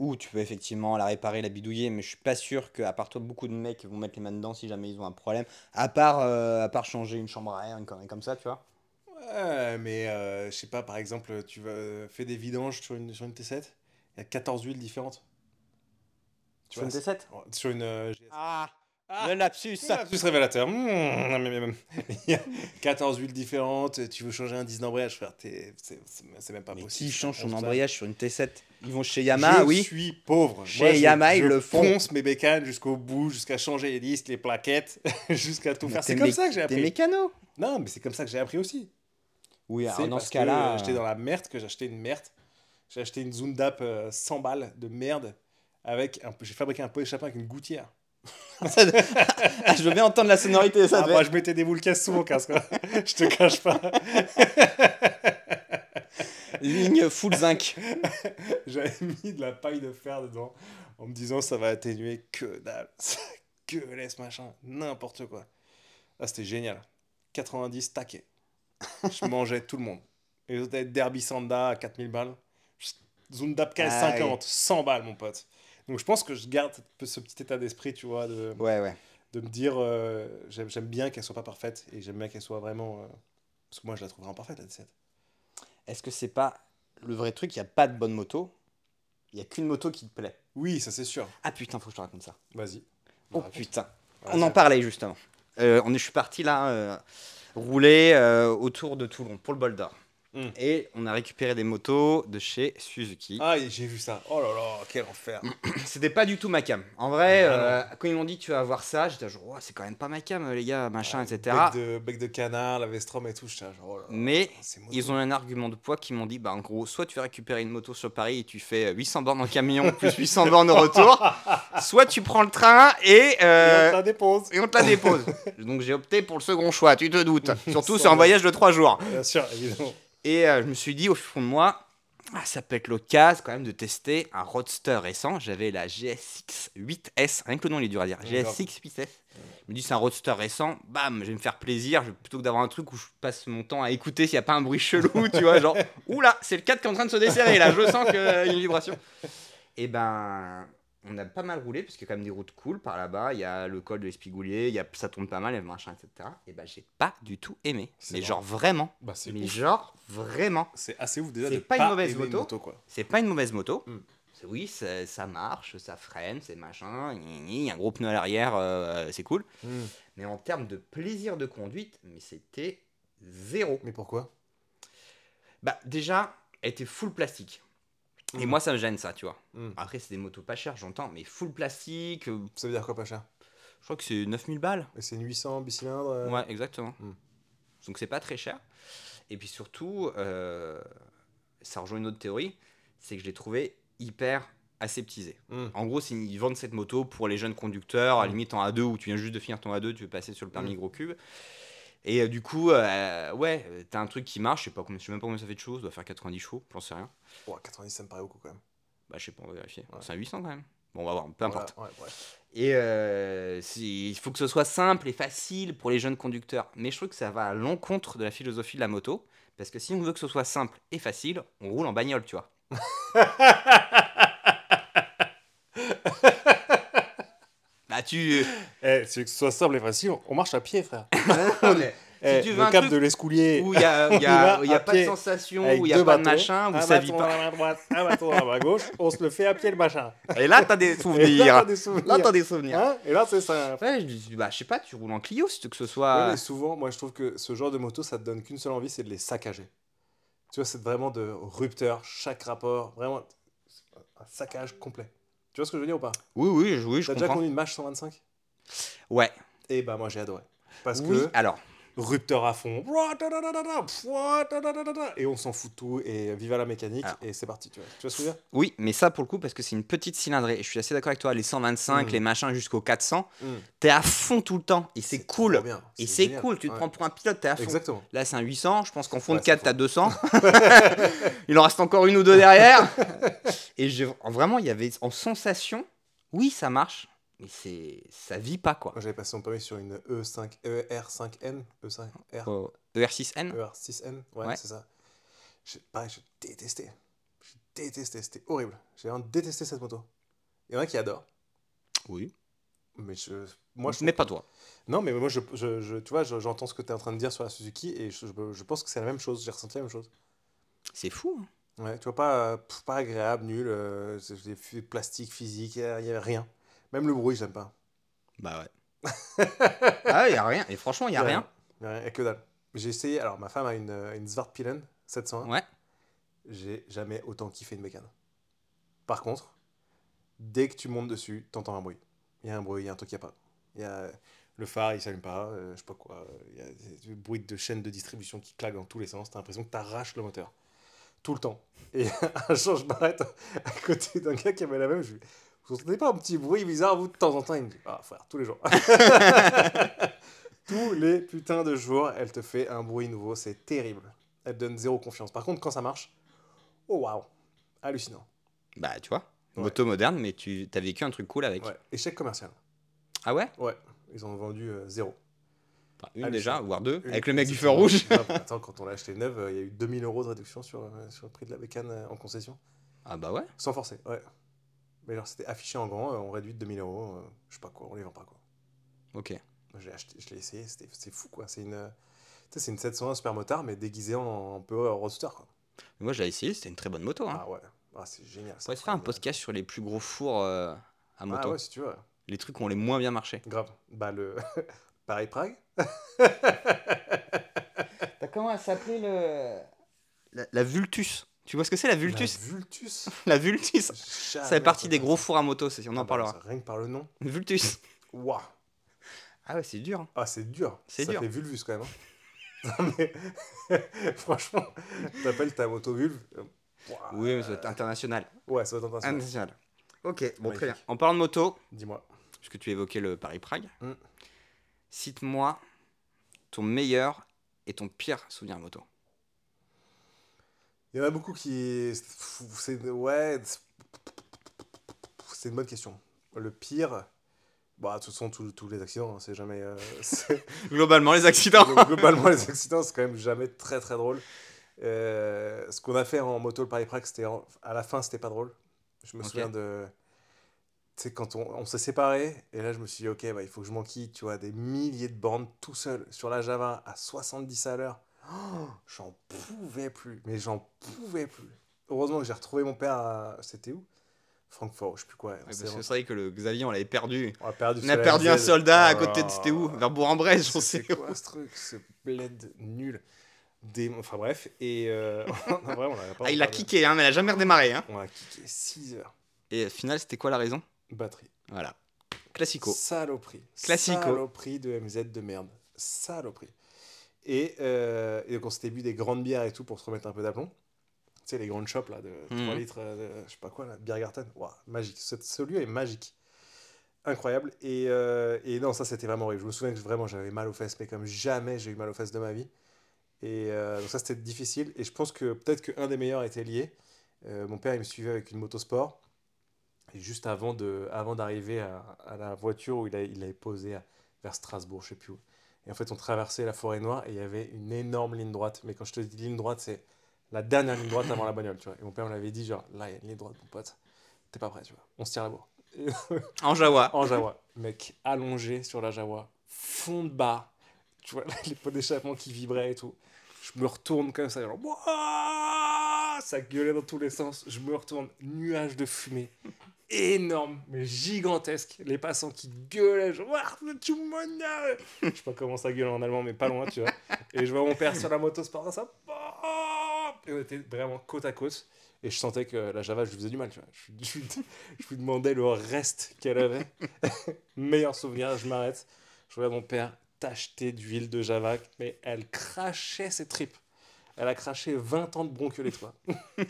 Où tu peux effectivement la réparer, la bidouiller, mais je suis pas sûr qu'à part toi, beaucoup de mecs vont mettre les mains dedans si jamais ils ont un problème. À part, euh, à part changer une chambre à air, une connerie comme ça, tu vois. Ouais, mais euh, je sais pas, par exemple, tu vas faire des vidanges sur une, sur une T7, il y a 14 huiles différentes. Tu Sur une vois, T7 c'est- Sur une euh, GS. Ah, Ah, le lapsus Ah, plus révélateur. Mmh, non, mais- mais- mais- Il y a 14 huiles différentes, tu veux changer un disque d'embrayage, frère, t'es- c'est même pas Mais possible. qui change son embrayage sur une T7 Ils vont chez Yamaha, je oui. suis pauvre. Chez Moi, je- Yamaha, ils je le font. ponce mes bécanes jusqu'au bout, jusqu'à changer les disques, les plaquettes, jusqu'à tout Mais faire. t'es C'est comme ça que j'ai T'es appris. mécano Non, mais c'est comme ça que j'ai appris aussi. Oui, C'est alors dans parce ce que, cas-là. euh, J'étais dans la merde que j'ai acheté une merde. J'ai acheté une Zundap euh, 100 balles de merde. avec un, J'ai fabriqué un pot d'échappement avec une gouttière. Ah, je veux bien entendre la sonorité, ça Ah, moi, être- je mettais des boules casse sous mon casque. je te cache pas. Ligne full zinc. J'avais mis de la paille de fer dedans en me disant ça va atténuer que dalle. que laisse machin. N'importe quoi. Ah, c'était génial. 90 taquets. Je mangeais tout le monde. Et les autres Derby Sanda à 4000 balles. Zundap Ah, KS50, 100 balles, mon pote. Donc je pense que je garde ce petit état d'esprit, tu vois, de, Ouais, ouais. de me dire euh, j'aime bien qu'elle soit pas parfaite et j'aime bien qu'elle soit vraiment. euh, parce que moi, je la trouve vraiment parfaite, la 17. Est-ce que c'est pas le vrai truc Il n'y a pas de bonne moto. Il n'y a qu'une moto qui te plaît? Oui, ça c'est sûr. Ah putain, faut que je te raconte ça. Vas-y. Oh Raconte. putain. On en parlait justement. Euh, on est, je suis parti là euh, rouler autour de Toulon pour le bol d'or. Mm. Et on a récupéré des motos de chez Suzuki. Ah, et j'ai vu ça. Oh là là, quel enfer. C'était pas du tout ma cam. En vrai, Ah euh, quand ils m'ont dit tu vas voir ça, j'étais genre Ouais, c'est quand même pas ma cam les gars, machin, etc. Bec de, bec de canard, la Vestrom et tout, genre, oh là là, Mais ils ont un argument de poids qui m'ont dit bah en gros soit tu vas récupérer une moto sur Paris et tu fais 800 bornes en camion plus 800 bornes au retour, soit tu prends le train et, Et euh, on te la dépose. et on te la dépose. Donc j'ai opté pour le second choix, tu te doutes. Surtout sur un voyage de 3 jours. Bien sûr, évidemment. Et euh, je me suis dit au fond de moi, ah, ça peut être l'occasion quand même de tester un roadster récent. J'avais la GSX 8S, rien que le nom il est dur à dire. GSX 8S. Je me dis c'est un roadster récent, bam, je vais me faire plaisir. Je- Plutôt que d'avoir un truc où je passe mon temps à écouter s'il n'y a pas un bruit chelou, tu vois, genre, oula, c'est le cadre qui est en train de se desserrer là, je sens qu'il y a une vibration. Et ben, on a pas mal roulé, parce qu'il y a quand même des routes cool par là-bas. Il y a le col de l'Espigoulier, il y a, ça tourne pas mal, et machin, etc. Et ben, j'ai pas du tout aimé. Mais genre vraiment. Bah, c'est Mais ouf. genre vraiment. C'est assez ouf déjà C'est de pas une mauvaise moto. C'est pas une mauvaise moto. Mm. Oui, ça, marche, ça freine, c'est machin, il y a un gros pneu à l'arrière, euh, c'est cool. Mais en termes de plaisir de conduite, mais c'était zéro. Mais pourquoi? Bah déjà, elle était full plastique. Et moi, ça me gêne ça, tu vois. Mm. Après, c'est des motos pas chères, j'entends, mais full plastique, euh, Ça veut dire quoi pas cher? Je crois que c'est 9000 balles. Et C'est une 800 bicylindre euh, Ouais, exactement. Mm. Donc c'est pas très cher. Et puis surtout, euh, ça rejoint une autre théorie, c'est que je l'ai trouvé hyper aseptisé. Mm. En gros, ils vendent cette moto pour les jeunes conducteurs, à la limite en A2 où tu viens juste de finir ton A2, tu veux passer sur le permis gros cube. Et euh, du coup, euh, ouais, t'as un truc qui marche, je sais pas combien, je sais même pas combien ça fait de choses, ça doit faire 90 chevaux, j'en sais rien. Oh, 90 ça me paraît beaucoup quand même. Bah, je sais pas, on va vérifier. Ouais. C'est un 800 quand même. Bon, on va voir, peu importe. Ouais, ouais. Et euh, il faut que ce soit simple et facile pour les jeunes conducteurs. Mais je trouve que ça va à l'encontre de la philosophie de la moto. Parce que si on veut que ce soit simple et facile, on roule en bagnole, tu vois. tu... Eh, si tu veux que ce soit simple et facile, on marche à pied, frère. Non, mais Eh, tu veux le un cap truc de l'escoulier. Où il n'y a, y a, où il y a à pas de sensation, où il n'y a pas de machin, où un ça vit à pas. la main droite, un bâton à main gauche, on se le fait à pied le machin. Et là, t'as des Et là, souvenirs. t'as des souvenirs. Là, t'as des souvenirs. Hein Et là, c'est ça. Ouais, je, bah, je sais pas, tu roules en Clio, si tu veux que ce Ouais, soit. mais souvent, moi, je trouve que ce genre de moto, ça te donne qu'une seule envie, c'est de les saccager. Tu vois, c'est vraiment de rupteur, chaque rapport, vraiment un saccage complet. Tu vois ce que je veux dire ou pas? Oui, oui, je- oui, je T'as déjà comprends. conduit une Mach 125 Ouais. Eh bah, moi, j'ai adoré. Parce oui, que alors, rupteur à fond, et on s'en fout de tout, et viva la mécanique, Alors. et c'est parti, tu vois. Tu vois ce que je veux dire? Oui, mais ça pour le coup, parce que c'est une petite cylindrée, et je suis assez d'accord avec toi, les 125, Mm. les machins jusqu'au 400, Mm. t'es à fond tout le temps, et c'est cool. Et c'est cool, tu te Ouais. prends pour un pilote, t'es à fond. Exactement. Là, c'est un 800, je pense qu'en fond Ouais, de c'est 4, fond. t'as 200. il en reste encore une ou deux derrière. et j'ai- vraiment, il y avait en sensation, oui, ça marche, mais c'est ça vit pas quoi. J'avais passé mon permis sur une E E5, ER5N, E5R, Au ER6N ER6N, ouais, Ouais. c'est ça. Pareil, je détestais. Je détestais, c'était horrible. J'ai vraiment détesté cette moto. Il y en a qui adorent, Oui. mais je, moi, je mais pas toi. Non, mais moi, je, je, je- tu vois, je- j'entends ce que tu es en train de dire sur la Suzuki et je, je- pense que c'est la même chose. J'ai ressenti la même chose. C'est fou. hein. Ouais, tu vois, pas, euh, pas agréable, nul, euh, plastiques, physiques, il n'y avait rien. Même le bruit, j'aime pas. Bah ouais. ah, il y a rien. Et franchement, il y a rien. Il y a rien, a que dalle. J'ai essayé, alors ma femme a une, euh, une Svartpilen 701. Ouais. J'ai jamais autant kiffé une bécane. Par contre, dès que tu montes dessus, t'entends un bruit. Il y a un bruit, il y a un truc qu'il n'y a pas. Il y a le phare, il s'allume pas, euh, je sais pas quoi. euh, Il y a des bruits de chaîne de distribution qui claquent dans tous les sens. T'as l'impression que t'arraches le moteur. Tout le temps. Et un jour, je m'arrête à côté d'un gars qui avait la même. Je lui Vous entendez pas un petit bruit bizarre, vous, de temps en temps Il me dit Ah, frère, tous les jours. tous les putains de jours, elle te fait un bruit nouveau. C'est terrible. Elle te donne zéro confiance. Par contre, quand ça marche, oh waouh, hallucinant. Bah, tu vois. Ouais. Moto moderne, mais tu as vécu un truc cool avec. Ouais. Échec commercial. Ah ouais? Ouais, ils ont vendu euh, zéro. Enfin, Une déjà, voire deux. Une- Avec le mec du feu rouge. Attends, quand on l'a acheté neuve, euh, il y a eu 2000 euros de réduction sur, euh, sur le prix de la bécane en concession. Ah bah ouais. Sans forcer, ouais. Mais genre, c'était affiché en grand, euh, on réduit de 2000 euros, euh, je sais pas quoi, on les vend pas quoi. Ok. Moi, Je l'ai acheté, je l'ai essayé, c'était- c'est fou quoi. C'est une, euh, tu sais, c'est une 701 super motard, mais déguisée en un peu roadster quoi. Mais moi, j'ai essayé, c'était une très bonne moto. Hein. Ah ouais, ah, c'est génial. On pourrait se faire un podcast sur les plus gros fours euh, à moto. Ah ouais, si tu veux, Les trucs qui ont les moins bien marché. grave. Bah le Paris Prague. T'as comment elle s'appelait le. La, la Vultus. Tu vois ce que c'est la Vultus La Vultus? La, Vultus Ça fait partie des gros ça. fours à moto, c'est- on Ah en bah, parlera. ça, Rien que par le nom. Vultus. Waouh. Ah ouais, c'est dur. hein. Ah, c'est dur. C'est ça dur. fait vulvus quand même. hein. Non, mais franchement, t'appelles ta moto vulve. euh, Oui, mais ça doit être international. Ouais, ça va être intéressant. International. Ok, bon, très bien. En parlant de moto, Dis-moi. puisque tu évoquais le Paris-Prague, Mm. cite-moi ton meilleur et ton pire souvenir moto. Il y en a beaucoup qui. C'est ouais. C'est une bonne question. Le pire. Bah, de toute façon, tous les accidents, hein, c'est jamais. euh, c'est- Globalement, les accidents. Donc, globalement, les accidents, c'est quand même jamais très très drôle. Euh, ce qu'on a fait en moto le Paris Prague, c'était en- à la fin, c'était pas drôle. Je me Ok. souviens de. Tu sais, quand on, on s'est séparés, et là, je me suis dit, ok, bah, il faut que je m'en quitte, tu vois, des milliers de bornes tout seul sur la Java à 70 à l'heure. Oh, j'en pouvais plus, mais j'en pouvais plus. Heureusement que j'ai retrouvé mon père à. C'était où? Francfort, je sais plus quoi. Ouais, c'est vrai que le Xavier, on l'avait perdu. on a perdu, On sur a la perdu un soldat à Oh côté de. C'était où? Vers Bourg-en-Bresse, je C'est sais. quoi ce truc, ce bled nul Démon. Enfin bref, et euh, en vrai, on l'avait pas Ah, il a kické, hein, mais elle a jamais redémarré. Hein. On a kické 6 heures. Et au final, c'était quoi la raison? Batterie. Voilà. Classico. Saloperie. Classico. Saloperie de MZ de merde. Saloperie. Et, euh, et donc on s'était bu des grandes bières et tout pour se remettre un peu d'aplomb. Tu sais, les grandes shops là, de 3 Mhm. litres, euh, de, je sais pas quoi, là, Biergarten. Waouh, magique. Ce, ce lieu est magique. Incroyable. Et, euh, et non, ça c'était vraiment horrible. Je me souviens que vraiment j'avais mal aux fesses, mais comme jamais j'ai eu mal aux fesses de ma vie. Et euh, donc ça c'était difficile. Et je pense que peut-être qu'un des meilleurs était lié. Mon père il me suivait avec une moto sport. Et juste avant de, avant d'arriver à, à la voiture où il, a, il avait posé à- vers Strasbourg, je sais plus où. Et en fait, on traversait la forêt noire et il y avait une énorme ligne droite. Mais quand je te dis ligne droite, c'est la dernière ligne droite avant la bagnole, tu vois. Et mon père me l'avait dit, genre, là, il y a une ligne droite, mon pote. T'es pas prêt, tu vois. On se tire la bourre. En Jawa. en Jawa. Mec, allongé sur la Jawa. Fond de bas. tu vois, les pots d'échappement qui vibraient et tout. Je me retourne comme ça, genre, Wouah ça gueulait dans tous les sens. Je me retourne, nuage de fumée, énorme, mais gigantesque. Les passants qui gueulaient, genre, Je sais pas comment ça gueule en allemand, mais pas loin, tu vois. Et je vois mon père sur la moto sport, ça. Et on était vraiment côte à côte. Et je sentais que la Java, je lui faisais du mal, tu vois. Je, lui demandais le reste qu'elle avait. Meilleur souvenir, je m'arrête. Je regarde mon père t'acheter d'huile de Java, mais elle crachait ses tripes. Elle a craché 20 ans de bronchiolite, quoi.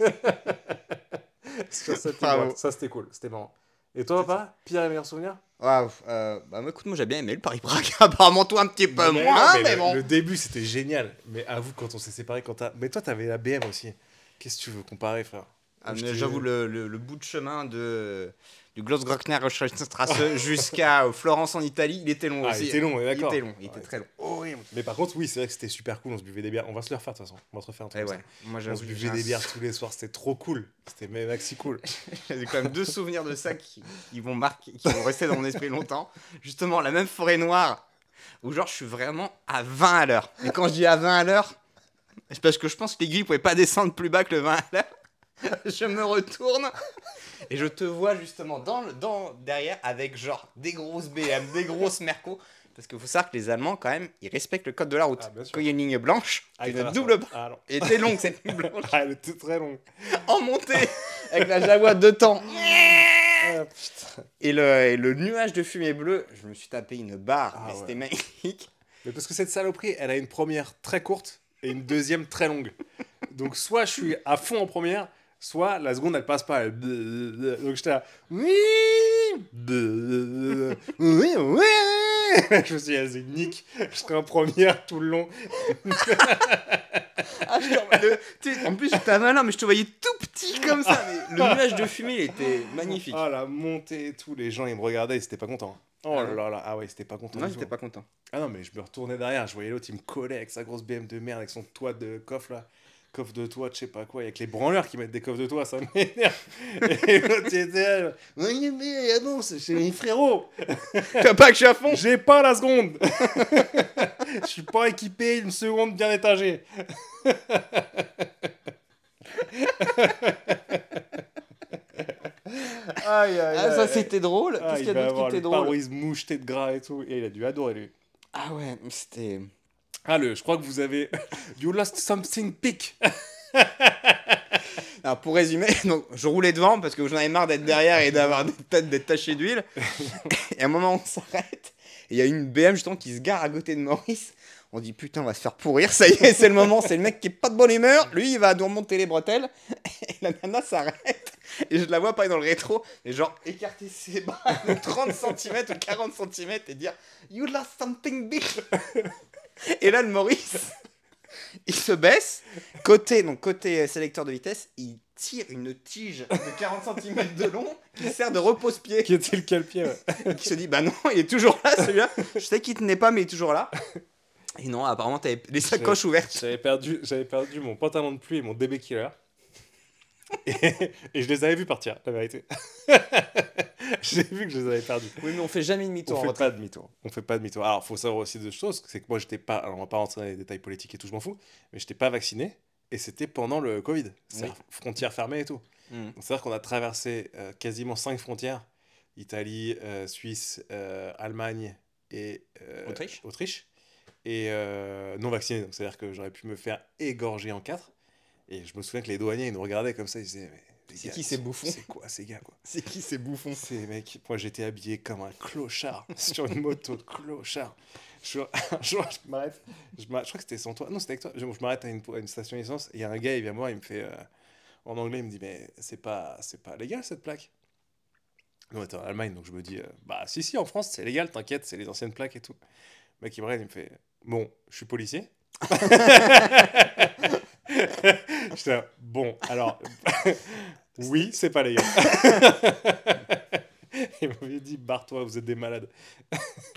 ça, c'était Bravo. ça, c'était cool, c'était marrant. Et toi, papa, pire et meilleur souvenir? Waouh, euh, bah, écoute, moi j'ai bien aimé le Paris-Prague. Apparemment, toi un petit peu Mais moins, mais, le, bon. le début, c'était génial. Mais avoue, quand on s'est séparés, quand t'as... Mais toi, t'avais la BM aussi. Qu'est-ce que tu veux comparer, frère? Ah, J'avoue, le, le, le bout de chemin de, du Grossglockner Strasse jusqu'à euh, Florence en Italie, il était long Ah, aussi. il était long, on est Il d'accord. était long, il Ouais, était très long. Horrible. Mais par contre, oui, c'est vrai que c'était super cool. On se buvait des bières. On va se le refaire de toute façon. On va se refaire un truc comme ouais, moi On se buvait des bières tous les soirs. C'était trop cool. C'était même maxi cool. j'ai quand même deux souvenirs de ça qui, qui vont marquer, qui vont rester dans mon esprit longtemps. Justement, la même forêt noire, où genre je suis vraiment à 20 à l'heure. Et quand je dis à 20 à l'heure, c'est parce que je pense que l'aiguille pouvait pas descendre plus bas que le 20 à l'heure. Je me retourne et je te vois justement dans, le- dans, derrière avec genre des grosses BM, des grosses Merco. Parce qu'il faut savoir que les Allemands, quand même, ils respectent le code de la route. Ah. Quand il y a une ligne blanche, Ah, tu ne double pas. Ah. Et t'es longue cette ligne blanche. Ah, elle était très longue. En montée, avec la Jaguar de temps. Ah. Et le, et le nuage de fumée bleue, je me suis tapé une barre, mais ouais. c'était magnifique. Mais parce que cette saloperie, elle a une première très courte et une deuxième très longue. Donc soit je suis à fond en première, soit la seconde elle passe pas. elle- Donc j'étais là. Oui Oui, oui Je me suis dit, vas-y, nique, je serai en première tout le long. Ah, le- en plus, j'étais malin, mais je te voyais tout petit comme ça. mais le nuage de fumée, il était magnifique. Ah, la montée et tout, les gens ils me regardaient, ils étaient pas contents. Oh Ah là là là, ah ouais, ils étaient pas contents. Moi, du j'étais pas content. Ah non, mais je me retournais derrière, je voyais l'autre, il me collait avec sa grosse BM de merde, avec son toit de coffre là. Coffre de toit, je sais pas quoi, avec les branleurs qui mettent des coffres de toit, ça m'énerve. Et l'autre il était là, oui, mais ah non, c'est frérots, Tu vois pas que je suis à fond j'ai pas la seconde. Je suis pas équipé une seconde bien étagée. Aïe, aïe, Ah, ça c'était drôle. Ah, Qu'est-ce il qu'il y a d'autre qui le était drôle pare-brise moucheté de gras et tout. Et il a dû adorer lui. Ah ouais, mais c'était. Ah, le, je crois que vous avez. You lost something big. Alors, pour résumer, donc, je roulais devant parce que j'en avais marre d'être derrière et d'avoir des têtes d'être taché d'huile. et à un moment, on s'arrête. Et il y a une BM justement qui se gare à côté de Maurice. On dit putain, on va se faire pourrir. Ça y est, c'est le moment. C'est le mec qui est pas de bonne humeur. Lui, il va nous remonter les bretelles. Et la nana s'arrête. Et je la vois pas dans le rétro. Et genre, écarter ses bras de 30 cm ou 40 cm et dire You lost something big. Et là, le Maurice, il se baisse. Côté, donc côté euh, sélecteur de vitesse, il tire une tige de 40 cm de long qui sert de repose-pied. Qui était lequel pied ouais. Qui se dit Bah non, il est toujours là celui-là. Je sais qu'il tenait pas, mais il est toujours là. Et non, apparemment, t'avais les sacoches ouvertes. J'avais perdu, j'avais perdu mon pantalon de pluie et mon DB Killer. Et, et je les avais vus partir, la vérité. J'ai vu que je les avais perdus. Oui, mais on fait jamais On demi-tour en fait pas demi-tour. On fait pas demi-tour. Alors, faut savoir aussi deux choses. C'est que moi, j'étais pas. Alors, on va pas rentrer dans les détails politiques et tout, je m'en fous. Mais j'étais pas vacciné. Et c'était pendant le Covid. C'est-à-dire frontières fermées et tout. Hmm. C'est-à-dire qu'on a traversé euh, quasiment cinq frontières Italie, euh, Suisse, euh, Allemagne et Autriche. Autriche. Et non vacciné. Donc, c'est-à-dire que j'aurais pu me faire égorger en quatre. Et je me souviens que les douaniers, ils nous regardaient comme ça. Ils disaient Mais C'est qui ces bouffons C'est quoi ces gars, quoi C'est qui ces bouffons ces mecs, moi j'étais habillé comme un clochard sur une moto de clochard. Je, un jour, je m'arrête, je, je crois que c'était sans toi, non c'était avec toi, je, je m'arrête à une, à une station essence il y a un gars, il vient me voir, il me fait, euh, en anglais, il me dit, mais c'est pas, c'est pas légal cette plaque? Non, t'es en Allemagne, donc je me dis, euh, bah si, si, en France c'est légal, t'inquiète, c'est les anciennes plaques et tout. Le mec il me regarde, il me fait, bon, je suis policier. J'étais là, bon, alors, oui, c'est pas légal. Il m'avait dit, barre-toi, vous êtes des malades.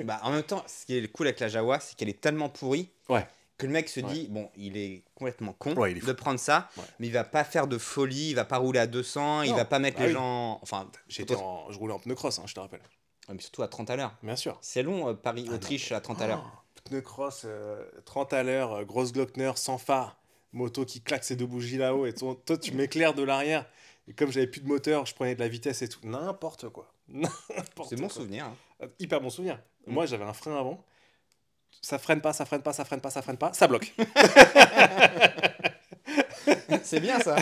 Bah, en même temps, ce qui est cool avec la Jawa, c'est qu'elle est tellement pourrie Ouais. que le mec se Ouais. dit bon, il est complètement con Ouais, il est fou. de prendre ça, mais il va pas faire de folie, il va pas rouler à 200, il Non. va pas mettre Bah les oui. gens. Enfin, J'étais en... Je roulais en pneu cross, hein, je te rappelle. Mais surtout à 30 à l'heure. Bien sûr. C'est long, euh, Ah Paris-Autriche à 30 à l'heure. Oh, pneus cross, euh, 30 à l'heure, euh, grosse Glockner, sans phare, moto qui claque ses deux bougies là-haut, et toi, toi, tu m'éclaires de l'arrière. Et comme j'avais plus de moteur, je prenais de la vitesse et tout. N'importe quoi. C'est quoi. souvenir. hein. Euh, Hyper bon souvenir. Mm. Moi, j'avais un frein avant. Ça freine pas, ça freine pas, ça freine pas, ça freine pas, ça bloque. C'est bien ça.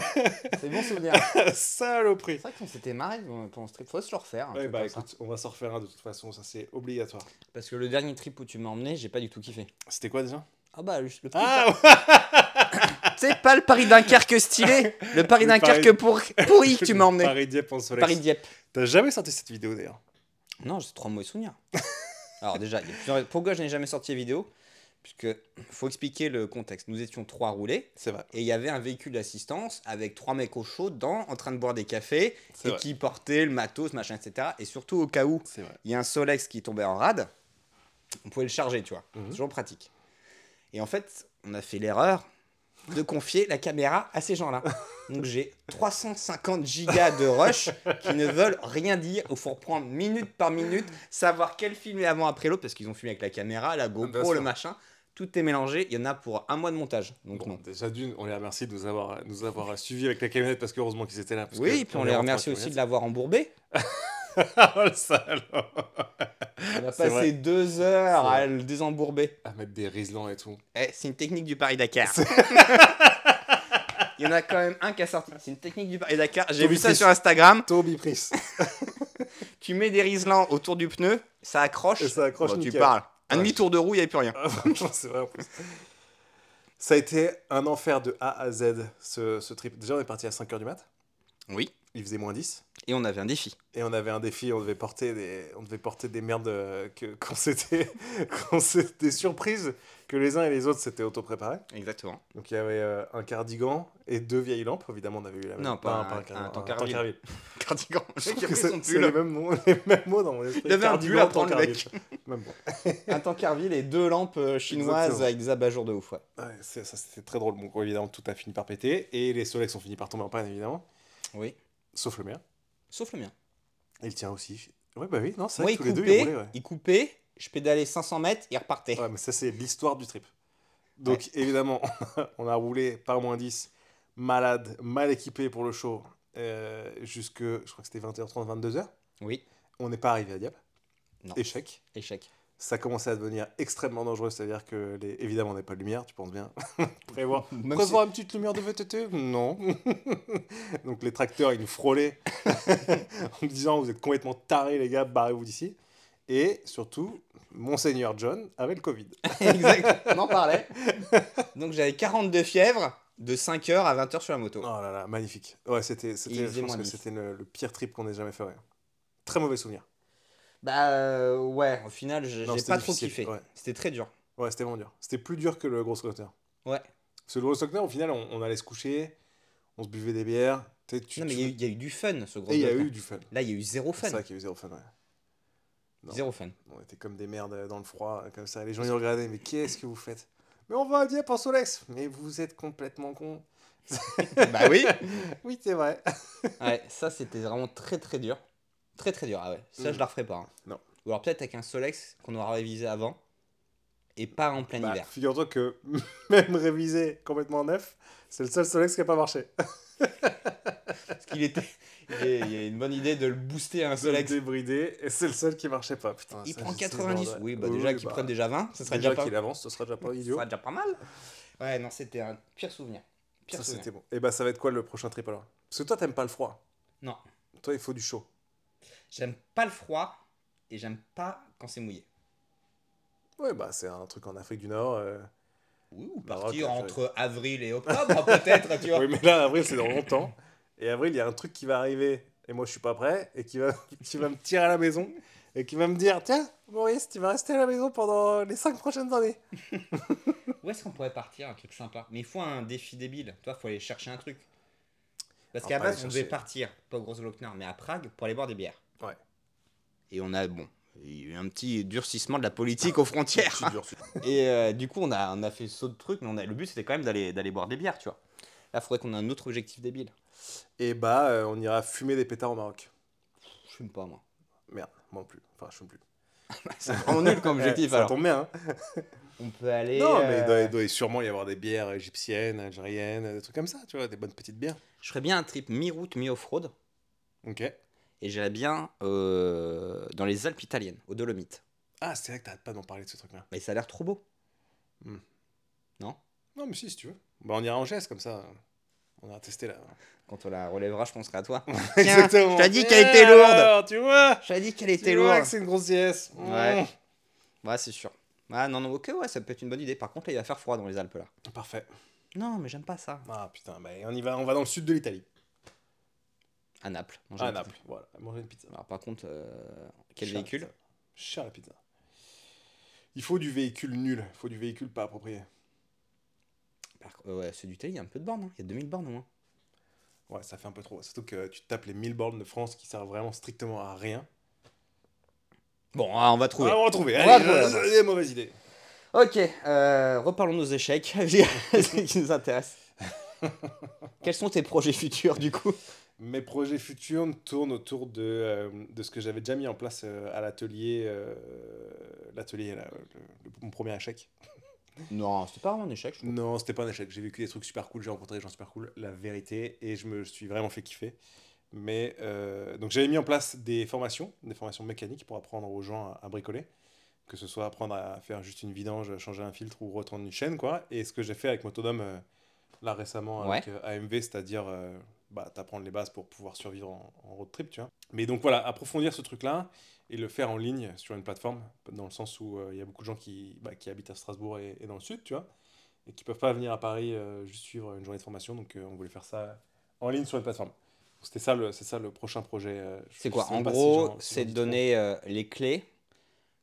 C'est bon souvenir. Saloperie. C'est vrai qu'on s'était marré dans ton street. Faut se le refaire. un Ouais, bah écoute, on va s'en refaire un de toute façon, ça c'est obligatoire. Parce que le dernier trip où tu m'as emmené, j'ai pas du tout kiffé. C'était quoi déjà? Ah bah le, le Ah C'est pas le Paris Dunkerque stylé, le Paris Dunkerque pour... pourri que tu m'as emmené. Paris Dieppe en soleil. Paris Dieppe. T'as jamais sorti cette vidéo d'ailleurs Non, j'ai trois mauvais souvenirs. Alors déjà, il y a plusieurs- pourquoi je n'ai jamais sorti la vidéo Puisque faut expliquer le contexte. Nous étions trois roulés C'est vrai. et il y avait un véhicule d'assistance avec trois mecs au chaud dedans, en train de boire des cafés et vrai. qui portaient le matos, machin, etc. Et surtout au cas où il y a un Solex qui tombait en rade, on pouvait le charger, tu vois. Mhm. Toujours pratique. Et en fait, on a fait l'erreur de confier la caméra à ces gens-là. Donc j'ai 350 gigas de rush qui ne veulent rien dire. Il faut reprendre minute par minute, savoir quel film est avant après l'autre, parce qu'ils ont filmé avec la caméra, la GoPro, le machin. Tout est mélangé. Il y en a pour un mois de montage. Donc Bon, non. déjà d'une, on les remercie de nous avoir, nous avoir suivis avec la camionnette parce qu'heureusement qu'ils étaient là. parce Oui, que et puis on les remercie aussi de l'avoir embourbé. oh le salaud On a vrai. passé deux heures à le désembourber. À mettre des riselants et tout. Eh, c'est une technique du Paris-Dakar. Il y en a quand même un qui a sorti. C'est une technique du Paris-Dakar. J'ai vu ça Price. sur Instagram. Toby Pris. Tu mets des riselants autour du pneu, ça accroche. Et ça accroche Bon, tu parles. Un Ouais. demi-tour de roue, il n'y avait plus rien. Ah, c'est vrai en plus. Ça a été un enfer de A à Z ce, ce trip. Déjà, on est parti à 5h du mat. Oui. Il faisait moins 10. Et on avait un défi. Et on avait un défi, on devait porter des, on devait porter des merdes euh, que, qu'on s'était, qu'on s'était des surprises que les uns et les autres s'étaient auto-préparés. Exactement. Donc il y avait euh, un cardigan et deux vieilles lampes, évidemment on avait eu la même. Non, pas un- cardigan, un un. Cardigan. Le Je mec, trouve il a pris son les mêmes mots, les mêmes mots dans mon esprit. Il avait un Cardigan, pull à prendre. Même. Un Tankerville et deux lampes euh, chinoises Exactement. avec des abat-jours de ouf. ouais. Ouais, c'est- ça c'était très drôle. Bon, évidemment tout a fini par péter et les Solex ont fini par tomber en panne évidemment, Oui. sauf le mien. Sauf le mien. Et le tien aussi. Ouais bah oui, non c'est Moi, vrai il tous les deux ils roulaient. Ouais. il coupait, je pédalais 500 mètres, il repartait. Ouais, mais ça, c'est l'histoire du trip. Donc, évidemment, on a roulé par moins 10, malade, mal équipé pour le show, euh, jusque, je crois que c'était 20h30, 22h. Oui. On n'est pas arrivé à Dieppe. Non. Échec. Échec. Ça commençait à devenir extrêmement dangereux, c'est-à-dire que, les... évidemment, on n'avait pas de lumière, tu penses bien. Prévoir, prévoir une petite lumière de VTT Non. Donc, les tracteurs, ils nous frôlaient en nous disant Vous êtes complètement tarés, les gars, barrez-vous d'ici. Et surtout, Monseigneur John avait le Covid. exact. On en parlait. Donc j'avais 42 fièvres de 5h à 20h sur la moto. Oh là là, magnifique. Ouais, c'était, c'était, je pense que 10. c'était le, le pire trip qu'on ait jamais fait. ouais. Très mauvais souvenir. Bah euh, ouais, au final, j'ai pas trop kiffé. ouais. C'était très dur. Ouais, c'était vraiment dur. C'était plus dur que le gros Glockner. Ouais. Parce que le gros Glockner, au final, on, on allait se coucher, on se buvait des bières. Tu non mais tu- il y, a eu- il y a eu du fun ce gros Et il y a eu du fun. Là, il y a eu zéro fun. C'est vrai qu'il y a eu zéro fun, ouais. Non. Zéro fun. On était comme des merdes dans le froid, comme ça. Les gens, ils regardaient, mais qu'est-ce que vous faites? Mais on va à Dieppe en Solex Mais vous êtes complètement con. bah oui. Oui, c'est vrai. Ouais, ça c'était vraiment très très dur. Très très dur, ah ouais. Ça Mm. je la referai pas. hein. Non. Ou alors peut-être avec un Solex qu'on aura révisé avant et pas en plein Bah, hiver. Figure-toi que même révisé complètement neuf, c'est le seul Solex qui n'a pas marché. Parce qu'il était. Il y a- il une bonne idée de le booster à un Solex Solex. débridé et c'est le seul qui marchait pas. Putain, Il ça, prend c'est 90. bordel. Oui, bah déjà qu'il bah, prenne déjà 20, ça serait déjà déjà, pas... qu'il avance, ce sera déjà pas ça idiot. serait déjà pas mal. Ouais, non, c'était un pire souvenir. Pire Ça c'était bon. Et bah ça va être quoi le prochain trip alors Parce que toi t'aimes pas le froid. Non. Toi il faut du chaud. J'aime pas le froid et j'aime pas quand c'est mouillé. Ouais bah c'est un truc en Afrique du Nord. euh. Oui, ou partir Algérie. entre avril et octobre, peut-être, tu vois. Oui mais là avril c'est dans longtemps. Et avril il y a un truc qui va arriver et moi je suis pas prêt et qui va, qui va me tirer à la maison et qui va me dire tiens Maurice tu vas rester à la maison pendant les 5 prochaines années. Où est-ce qu'on pourrait partir Un truc sympa? Mais il faut un défi débile. Toi, faut aller chercher un truc. Parce On qu'à base, on devait partir, pas au Gros Glockner, mais à Prague pour aller boire des bières. Ouais. Et on a, bon, il y a eu un petit durcissement de la politique aux frontières. Et euh, du coup, on a, on a fait saut de truc, mais on a, le but c'était quand même d'aller d'aller boire des bières, tu vois. Là, faudrait qu'on ait un autre objectif débile. Et bah euh, on ira fumer des pétards au Maroc. Je fume pas, moi. Merde, moi non plus. Enfin je fume plus. C'est vraiment nul comme objectif ça alors. tombe bien. hein. On peut aller. Non, mais il doit, euh, il doit sûrement y avoir des bières égyptiennes, algériennes, des trucs comme ça, tu vois, des bonnes petites bières. Je ferais bien un trip mi-route, mi-off-road. Ok. Et j'irais bien euh, dans les Alpes italiennes, aux Dolomites. Ah, c'est vrai que t'arrêtes pas d'en parler de ce truc-là. Mais ça a l'air trop beau. Non, mais si, si tu veux. Bah, on ira en geste comme ça. On ira tester là. Quand on la relèvera, je penserai à toi. Exactement. je t'ai dit qu'elle était lourde. Alors, tu vois Je t'avais dit qu'elle était lourde. que c'est une grosse dièse. Ouais. Ouais, c'est sûr. Ah non, non, ok, ouais, ça peut être une bonne idée. Par contre, là, il va faire froid dans les Alpes là. Parfait. Non, mais j'aime pas ça. Ah putain, bah, on y va, on va dans le sud de l'Italie. À Naples. manger une Naples. Voilà, manger une pizza. Alors, par contre, euh, quel Cher véhicule pizza. Cher la pizza. Il faut du véhicule nul. Il faut du véhicule pas approprié. Par- euh, Ouais, ceux d'Italie, il y a un peu de bornes. hein. Il y a 2000 bornes au moins. Ouais, ça fait un peu trop. Surtout que tu tapes les 1000 bornes de France qui servent vraiment strictement à rien. Bon, ah, on va trouver. Ah, on va trouver. On va Allez, trouver, allez, mauvaise idée. Ok, euh, reparlons de nos échecs. ce qui nous intéresse. Quels sont tes projets futurs du coup? Mes projets futurs tournent autour de, euh, de ce que j'avais déjà mis en place euh, à l'atelier. euh, l'atelier, là, le- le- mon premier échec. Non, c'était pas un échec. je. Non, c'était pas un échec. J'ai vécu des trucs super cool, j'ai rencontré des gens super cool, la vérité, et je me suis vraiment fait kiffer. Mais donc j'avais mis en place des formations, des formations mécaniques pour apprendre aux gens à, à bricoler, que ce soit apprendre à faire juste une vidange, changer un filtre ou retendre une chaîne, quoi. Et ce que j'ai fait avec Motodome là récemment avec AMV, c'est-à-dire bah, t'apprendre les bases pour pouvoir survivre en, en road trip, tu vois. Mais donc voilà, approfondir ce truc-là et le faire en ligne sur une plateforme, dans le sens où euh, il y a beaucoup de gens qui, bah, qui habitent à Strasbourg et, et dans le sud, tu vois et qui peuvent pas venir à Paris euh, juste suivre une journée de formation. Donc euh, on voulait faire ça en ligne sur une plateforme. C'était ça le, c'est ça le prochain projet. je- C'est quoi En si gros, si c'est de donner les clés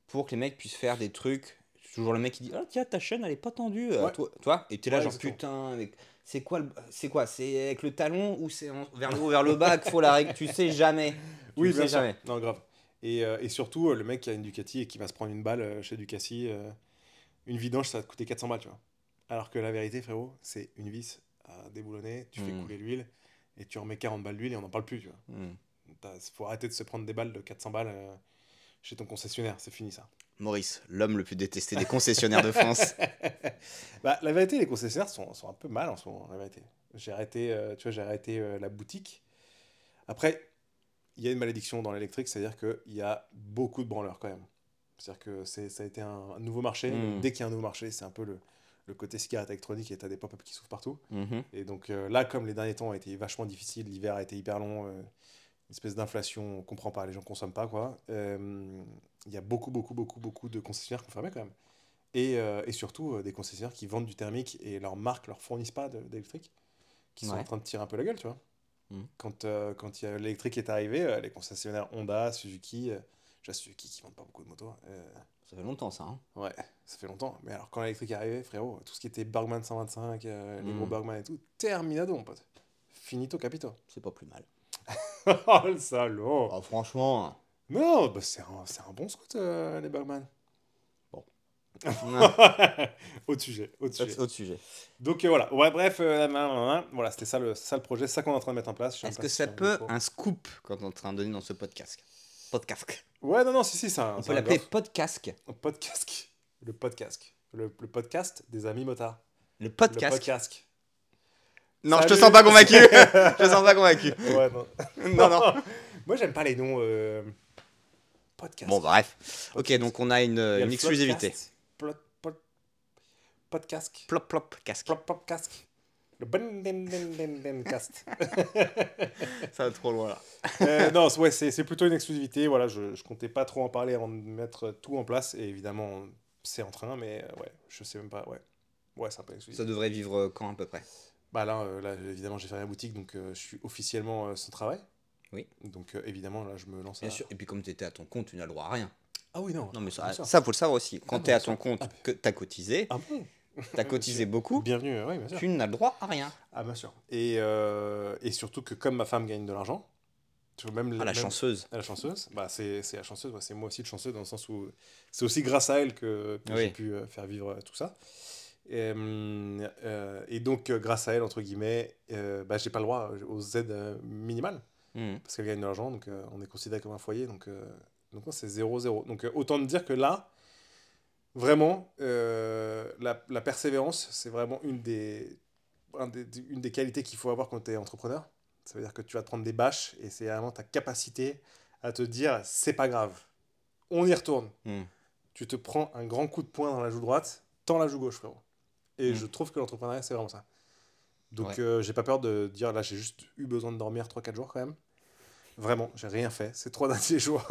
pour que les mecs puissent faire des trucs. C'est Toujours le mec qui dit Ah, tiens, ta chaîne elle est pas tendue. Ouais. toi, toi Et t'es là, Ouais, genre exactement. putain, mais c'est quoi le- C'est quoi? C'est avec le talon ou c'est vers le haut, vers le bas qu'il faut la règle Tu sais jamais. Tu Oui, sais jamais. Non, grave. Et, euh, et surtout, euh, le mec qui a une Ducati et qui va se prendre une balle euh, chez Ducati, euh, une vidange, ça va te coûter 400 balles, tu vois. Alors que la vérité, frérot, c'est une vis à déboulonner, tu fais Mm. couler l'huile et tu remets 40 balles d'huile et on n'en parle plus, tu vois. Hmm. Il faut arrêter de se prendre des balles de 400 balles euh, chez ton concessionnaire, c'est fini ça. Maurice, l'homme le plus détesté des concessionnaires de France. bah, la vérité, les concessionnaires sont, sont un peu mal en ce moment, la vérité. J'ai arrêté, euh, tu vois, j'ai arrêté euh, la boutique. Après, il y a une malédiction dans l'électrique, c'est-à-dire qu'il y a beaucoup de branleurs quand même. C'est-à-dire que c'est, ça a été un, un nouveau marché. Mm. donc dès qu'il y a un nouveau marché, c'est un peu le, le côté cigarette électronique et tu as des pop-up qui s'ouvrent partout. Mhm. Et donc euh, là, comme les derniers temps ont été vachement difficiles, l'hiver a été hyper long, une espèce d'inflation, on comprend pas, les gens consomment pas, quoi. Euh, Il y a beaucoup, beaucoup, beaucoup, beaucoup de concessionnaires qui ont fermé quand même. Et, euh, et surtout euh, des concessionnaires qui vendent du thermique et leurs marques leur fournissent pas d'électrique, qui sont Ouais. en train de tirer un peu la gueule, tu vois. Mm. Quand, quand l'électrique est arrivé, les concessionnaires Honda, Suzuki, déjà Suzuki qui vendent pas beaucoup de motos, euh, Ça fait longtemps ça. hein. Ouais, ça fait longtemps. Mais alors, quand l'électrique est arrivé, frérot, tout ce qui était Bergman 125, euh, les Mm. gros Bergman et tout, terminado, mon pote. Finito capito. C'est pas plus mal. oh, le salaud Ah, franchement. Non, bah, c'est un, c'est un bon scout, euh, les Bergman. autre sujet, autre sujet. Autre sujet. Donc euh, voilà, ouais, bref, euh, voilà, c'était ça le, ça le projet, ça qu'on est en train de mettre en place. Est-ce que ça peut un scoop quand on est en train de donner dans ce podcast? Podcast. Ouais, non, non, si, si, ça. On peut l'appeler podcast. Podcast. Le podcast. Le, le podcast des amis motards. Le Le podcast. Non, je te sens pas convaincu. je te sens pas convaincu. Ouais, non. Non, non. Moi, j'aime pas les noms euh, podcast. Bon, bref. Ok, donc on a une, a exclusivité. Flopcast, Plot, plot, podcast. Plop, plop, casque. Plop, plop, casque. Le ben, ben, ben, ben, ben, cast. Ça va trop loin là. Euh, non, ouais, c'est plutôt une exclusivité. Voilà, je, je comptais pas trop en parler avant de mettre tout en place. Et évidemment, c'est en train, mais euh, ouais, je sais même pas. Ouais, ouais c'est un peu une Ça devrait vivre quand à peu près? Bah là, euh, là évidemment, j'ai fermé la boutique, donc euh, je suis officiellement euh, sans travail. Oui. Donc évidemment, là, je me lance à. Bien sûr. Et puis comme tu étais à ton compte, tu n'as le droit à rien. Ah oui, non. Non, mais ça, ça faut le savoir aussi. Quand Ah, tu es à ton compte, Ah, que tu as cotisé, Ah bon tu as cotisé beaucoup, Bienvenue, oui, bien sûr. tu n'as le droit à rien. Ah, bien sûr. Et, euh, et surtout que comme ma femme gagne de l'argent, tu vois, même Ah, la même- chanceuse. La chanceuse, bah c'est la chanceuse, ouais, c'est moi aussi le chanceux dans le sens où c'est aussi grâce à elle que, que Oui. j'ai pu faire vivre tout ça. Et, hum, euh, et donc, euh, grâce à elle, entre guillemets, euh, bah, j'ai pas le droit aux aides euh, minimales Mhm. parce qu'elle gagne de l'argent, donc euh, on est considéré comme un foyer, donc, euh, donc c'est 0-0. Donc euh, autant te dire que là, Vraiment, euh, la, la persévérance, c'est vraiment une des, un des- une des qualités qu'il faut avoir quand tu es entrepreneur. Ça veut dire que tu vas te prendre des bâches et c'est vraiment ta capacité à te dire c'est pas grave, on y retourne. Hmm. Tu te prends un grand coup de poing dans la joue droite, tends la joue gauche, frérot. Et Mm. je trouve que l'entrepreneuriat, c'est vraiment ça. Donc, Ouais. euh, j'ai pas peur de dire là, j'ai juste eu besoin de dormir 3-4 jours quand même. Vraiment, j'ai rien fait ces trois derniers jours.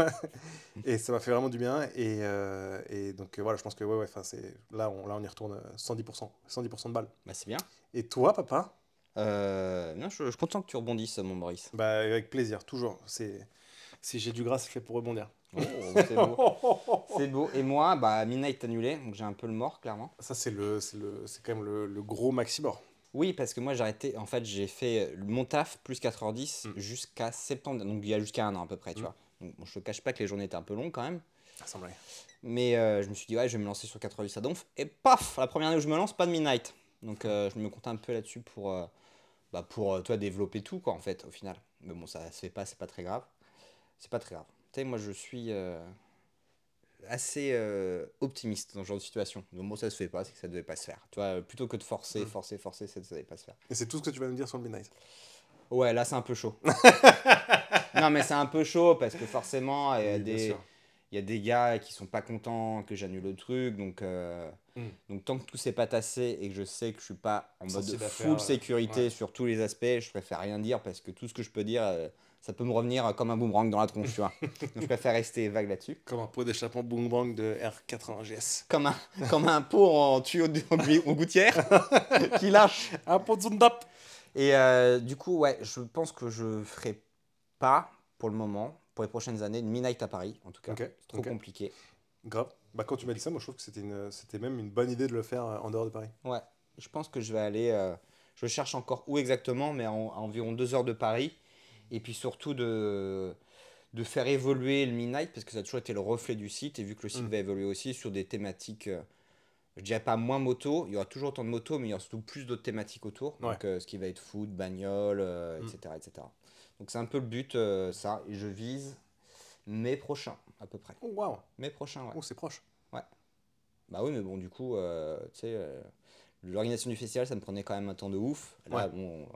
et ça m'a fait vraiment du bien. Et, euh, et donc, euh, voilà, je pense que ouais, ouais, c'est- là, on, là, on y retourne euh, 110%. 110% de balles. Bah, c'est bien. Et toi, papa? Non, je, je suis content que tu rebondisses, mon Maurice. Bah, avec plaisir, toujours. C'est, si j'ai du gras, c'est fait pour rebondir. Oh, c'est beau. C'est beau. Et moi, bah, Midnight annulé, donc j'ai un peu le mort, clairement. Ça, c'est, le, c'est, le, c'est quand même le, le gros maximum. Oui, parce que moi, j'ai arrêté. En fait, j'ai fait mon taf plus 4h10 Mm. jusqu'à septembre. Donc, il y a jusqu'à un an à peu près, tu Mm. vois. Donc, bon, je te cache pas que les journées étaient un peu longues quand même. Ça blague. Mais euh, je me suis dit, ouais, je vais me lancer sur 4h10 à Donf. Et paf, la première année où je me lance, pas de Midnight. Donc, euh, je me compte un peu là-dessus pour, euh, bah, pour euh, toi, développer tout, quoi, en fait, au final. Mais bon, ça se fait pas, c'est pas très grave. C'est pas très grave. Tu sais, moi, je suis euh, assez euh, optimiste dans ce genre de situation. Donc, bon, ça se fait pas, c'est que ça devait pas se faire. Tu vois, plutôt que de forcer, Mm. forcer, forcer, ça, ça devait pas se faire. Et c'est tout ce que tu vas nous dire sur le Midnight. Ouais, là, c'est un peu chaud. non, mais c'est un peu chaud parce que forcément, il y a Oui, des. Il y a des gars qui sont pas contents que j'annule le truc, donc, euh, Mm. donc tant que tout s'est pas tassé et que je sais que je suis pas en mode full sécurité ouais. sur tous les aspects, je préfère rien dire parce que tout ce que je peux dire, ça peut me revenir comme un boomerang dans la tronche, tu vois. Donc je préfère rester vague là-dessus. Comme un pot d'échappement boom bang de R80 GS. Comme un, comme un pot en tuyau de, en gouttière qui lâche. Un pot de Zundap Et euh, du coup, ouais, je pense que je ferai pas pour le moment, pour les prochaines années, une midnight à Paris, en tout cas. C'est trop compliqué. Grave. Bah, quand tu m'as dit ça, moi je trouve que c'était, une, c'était même une bonne idée de le faire euh, en dehors de Paris. Ouais, je pense que je vais aller. euh, je cherche encore où exactement, mais en, à environ deux heures de Paris. Et puis surtout de, de faire évoluer le Midnight, parce que ça a toujours été le reflet du site. Et vu que le site Mm. va évoluer aussi sur des thématiques, euh, je dirais pas moins moto, il y aura toujours autant de motos, mais il y aura surtout plus d'autres thématiques autour. Ouais. Donc euh, ce qui va être foot, bagnole, euh, Mm. etc., etc. Donc c'est un peu le but, ça. Et je vise mai prochain, à peu près. Oh waouh, Mai prochain, ouais. oh, c'est proche. Bah oui, mais bon, du coup, tu sais, l'organisation du festival, ça me prenait quand même un temps de ouf. Là, Ouais. bon, euh,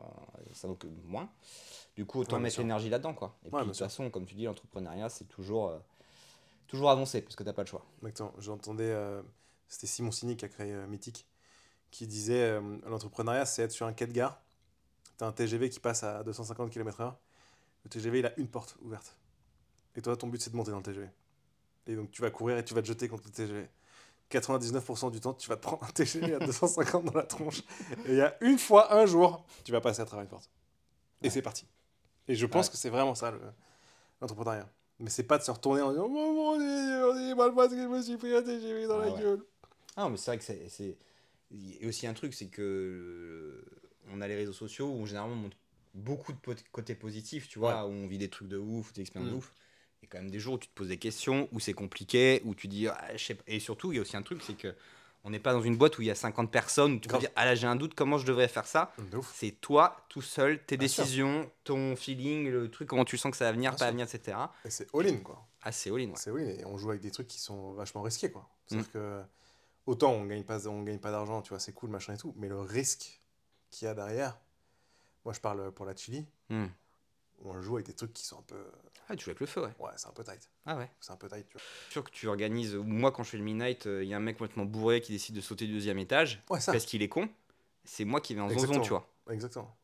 ça vaut que moins. Du coup, autant Ouais, mettre l'énergie là-dedans, quoi. Et Ouais, puis, de toute façon, comme tu dis, l'entrepreneuriat, c'est toujours, euh, toujours avancer, parce que t'as pas le choix. Exactement. J'entendais, euh, c'était Simon Sini qui a créé euh, Mythique, qui disait l'entrepreneuriat, c'est être sur un quai de gare. T'as un TGV qui passe à 250 km/h. Le TGV, il a une porte ouverte. Et toi, ton but, c'est de monter dans le TGV. Et donc, tu vas courir et tu vas te jeter contre le TGV. 99% du temps, tu vas te prendre un TGV à 250 dans la tronche. Et il y a une fois, un jour, tu vas passer à travers une porte. Et Ouais. c'est parti. Et je pense Ouais. que c'est vraiment ça, le- l'entrepreneuriat. Mais c'est pas de se retourner en disant Oh mon dieu, mal parce que je me suis pris un TGV dans Ah la ouais. gueule. Ah, mais c'est vrai que c'est. Et aussi un truc, c'est que euh, on a les réseaux sociaux où généralement on montre beaucoup de côtés positifs, tu vois, où on vit des trucs de ouf, des expériences Mm. de ouf. Et quand même des jours où tu te poses des questions, où c'est compliqué, où tu dis, ah, je sais pas. Et surtout, il y a aussi un truc, c'est que on n'est pas dans une boîte où il y a 50 personnes, où tu peux dire, ah là j'ai un doute, comment je devrais faire ça? C'est toi, tout seul, tes Bien sûr. décisions, ton feeling, le truc, comment tu sens que ça va venir, Bien pas sûr. venir, etc. Et c'est all-in, quoi. Ah, c'est all-in, ouais. C'est all-in. Et on joue avec des trucs qui sont vachement risqués, quoi. C'est-à-dire Mm. que autant on gagne pas, on gagne pas d'argent, tu vois, c'est cool, machin et tout, mais le risque qu'il y a derrière, moi je parle pour la Chili, Hmm. On joue avec des trucs qui sont un peu. Ah, tu joues avec le feu, ouais. Ouais, c'est un peu tight. Ah ouais. C'est un peu tight, tu vois. Sûr que tu organises. Moi, quand je fais le midnight, il y a un mec complètement bourré qui décide de sauter du deuxième étage Ouais, ça. parce qu'il est con. C'est moi qui vais en zonzon, Exactement. tu vois. Exactement.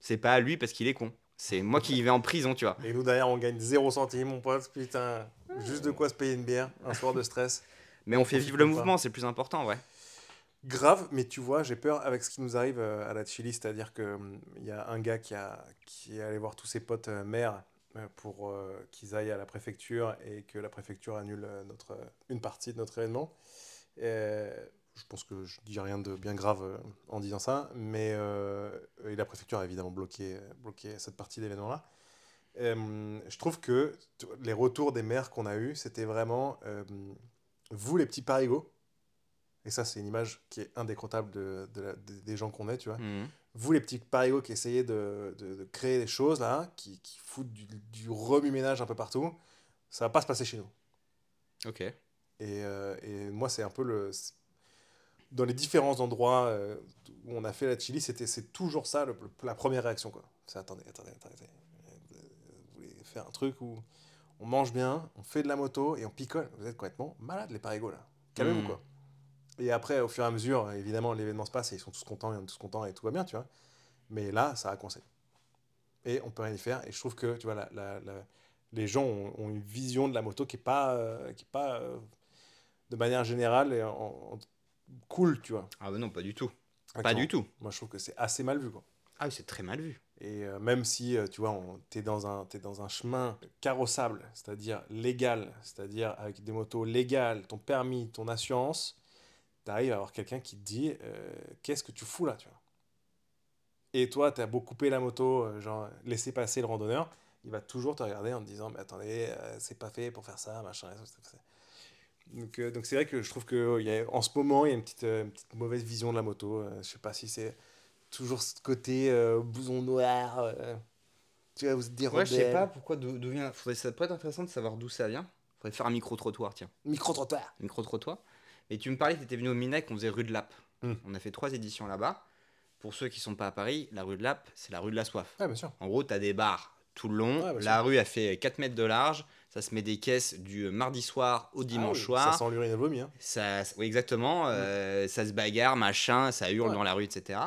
C'est pas lui parce qu'il est con. C'est moi qui vais en prison, tu vois. Et nous derrière, on gagne 0 centime, mon pote, putain. Juste de quoi se payer une bière, un soir de stress. Mais on fait vivre le mouvement, c'est le plus important, ouais. Grave, mais tu vois, j'ai peur avec ce qui nous arrive euh, à la Chili, c'est-à-dire que hum, y a un gars qui, a, qui est allé voir tous ses potes euh, maires euh, pour euh, qu'ils aillent à la préfecture et que la préfecture annule notre, une partie de notre événement. Je pense que je dis rien de bien grave en disant ça, mais la préfecture a évidemment bloqué, bloqué cette partie d'événement-là. Euh, je trouve que les retours des maires qu'on a eus, c'était vraiment vous les petits parigots. Et ça, c'est une image qui est indécrottable de, de la- des- des gens qu'on est, tu vois. Mhm. Vous, les petits parigots qui essayez de, de- créer des choses, là, qui, qui foutent du, du remue-ménage un peu partout, ça va pas se passer chez nous. Ok. Et, euh, et moi, c'est un peu le. Dans les différents endroits euh, où on a fait la chili, c'était, c'est toujours ça le- la première réaction. Quoi. C'est attendez, attendez, attendez. attendez. Vous voulez faire un truc où on mange bien, on fait de la moto et on picole. Vous êtes complètement malade, les parigots, là. Calmez-vous, Mm. quoi. Et après, au fur et à mesure, évidemment, l'événement se passe et ils sont tous contents, on est tous contents et tout va bien, tu vois. Mais là, ça a coincé. Et on peut rien y faire. Et je trouve que, tu vois, la, la- la- les gens ont, ont une vision de la moto qui est pas, euh, qui est pas euh, de manière générale et en- en- cool, tu vois. Ah bah non, pas du tout. Pas du tout. Moi, je trouve que c'est assez mal vu, quoi. Ah oui, c'est très mal vu. Et euh, même si, tu vois, t'es dans, un, t'es dans un chemin carrossable, c'est-à-dire légal, c'est-à-dire avec des motos légales, ton permis, ton assurance, t'arrives à avoir quelqu'un qui te dit euh, Qu'est-ce que tu fous là, tu vois? Et toi, t'as beau couper la moto, euh, genre laisser passer le randonneur, il va toujours te regarder en te disant Mais attendez, euh, c'est pas fait pour faire ça, machin. Donc, euh, donc c'est vrai que je trouve que y a, en ce moment, il y a une petite, une petite mauvaise vision de la moto. Je sais pas si c'est toujours ce côté blouson noir. tu vois, vous des Ouais, je sais pas pourquoi d'où d'où vient. Faudrait, ça pourrait être intéressant de savoir d'où ça vient. Faudrait faire un micro-trottoir, tiens. Micro-trottoir. Micro-trottoir. Et tu me parlais que tu étais venu au Minac, on faisait rue de Lappe. Hmm. On a fait trois éditions là-bas. Pour ceux qui sont pas à Paris, la rue de Lappe, c'est la rue de la soif. Ouais, bien sûr. En gros, tu as des bars tout le long. Bien la rue a fait 4 mètres de large. Ça se met des caisses du mardi soir au dimanche Ah oui, soir. Ça sent l'urine et le vomi. Hein. Ça, oui, exactement. euh, ça se bagarre, machin, ça hurle Ouais. dans la rue, etc.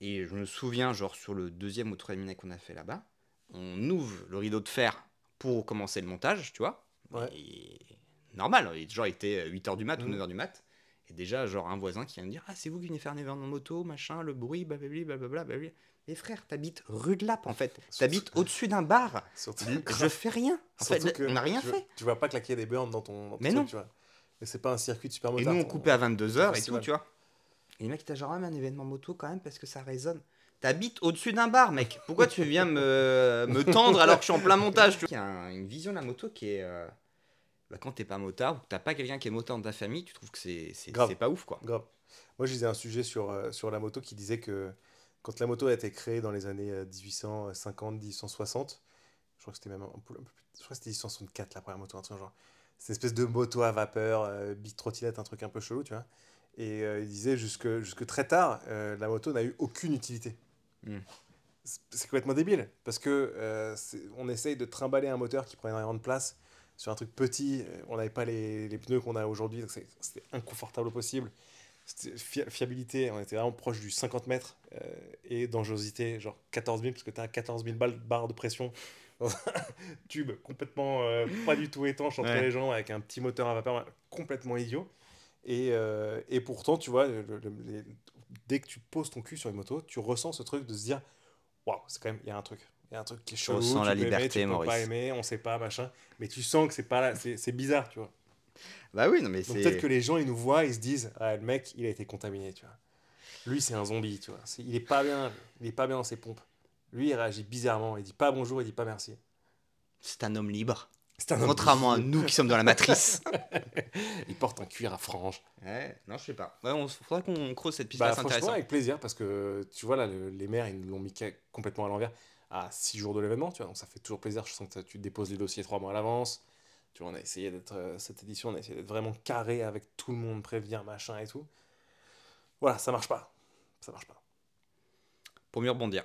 Et je me souviens, genre, sur le deuxième ou troisième minet qu'on a fait là-bas, on ouvre le rideau de fer pour commencer le montage, tu vois. Ouais. Et normal, et genre, il était 8h du mat ou Mhm. 9h du mat. Et déjà, genre, un voisin qui vient me dire Ah, c'est vous qui venez faire un événement moto, machin, le bruit, blablabla, blablabla. blablabla. Mais frère, t'habites rue de Lappe, en fait. T'habites au-dessus d'un bar. Je fais rien. En fait, on n'a rien tu, fait. Tu vas pas claquer des burns dans ton, dans ton Mais truc, non. tu vois. Et c'est pas un circuit de super Et motard. nous, on coupait à 22h et tout, tu vois. Et les mecs, t'as genre, ah, mais un événement moto quand même parce que ça résonne. T'habites au-dessus d'un bar, mec. Pourquoi tu viens me, me tendre alors que je suis en plein montage tu vois? Il y a un- une vision de la moto qui est. euh, bah, quand t'es pas motard ou que t'as pas quelqu'un qui est motard dans ta famille, tu trouves que c'est c'est- Grave. c'est pas ouf, quoi. Grave. Moi, je lisais un sujet sur, euh, sur la moto qui disait que quand la moto a été créée dans les années euh, 1850, 1860, je crois que c'était même un peu, un peu plus. Je crois que c'était 1864 la première moto, un truc genre. C'est une espèce de moto à vapeur, euh, big trottinette, un truc un peu chelou, tu vois. Et euh, il disait jusque, jusque très tard, euh, la moto n'a eu aucune utilité. Mm. C'est c'est complètement débile, parce que euh, c'est- on essaye de trimballer un moteur qui prend énormément de place sur un truc petit. On n'avait pas les, les pneus qu'on a aujourd'hui, donc c'était inconfortable au possible. Fi- fiabilité, on était vraiment proche du 50 mètres. euh, et dangerosité, genre 14 000, parce que tu as 14 000 balles barre de pression dans un tube complètement euh, pas du tout étanche entre Ouais. les gens, avec un petit moteur à vapeur complètement idiot. Et, euh, et pourtant, tu vois, le- le- les- dès que tu poses ton cul sur une moto, tu ressens ce truc de se dire Waouh, c'est quand même, il y a un truc. Il y a un truc qui est chelou. ressens tu la peux aimer, liberté, tu peux pas aimer, on sait pas, machin. Mais tu sens que c'est pas là, c'est bizarre, tu vois. Bah oui, non, mais c'est. peut-être que les gens, ils nous voient, ils se disent Ah, le mec, il a été contaminé, tu vois. Lui, c'est un zombie, tu vois. Il est pas bien, il est pas bien dans ses pompes. Lui, il réagit bizarrement. Il dit pas bonjour, il dit pas merci. C'est un homme libre. C'est un homme Contrairement à nous qui sommes dans la matrice. Il porte un cuir à franges. ouais, non, je sais pas. Ouais, on faudrait qu'on creuse cette piste Bah, c'est intéressant. avec plaisir, parce que tu vois, là, le- les maires, ils nous l'ont mis complètement à l'envers à 6 jours de l'événement, tu vois. Donc ça fait toujours plaisir. Je sens que tu déposes les dossiers 3 mois à l'avance. Tu vois, on a essayé d'être, euh, cette édition, on a essayé d'être vraiment carré avec tout le monde, prévenir, machin et tout. Voilà, ça marche pas. Ça marche pas. Pour mieux rebondir.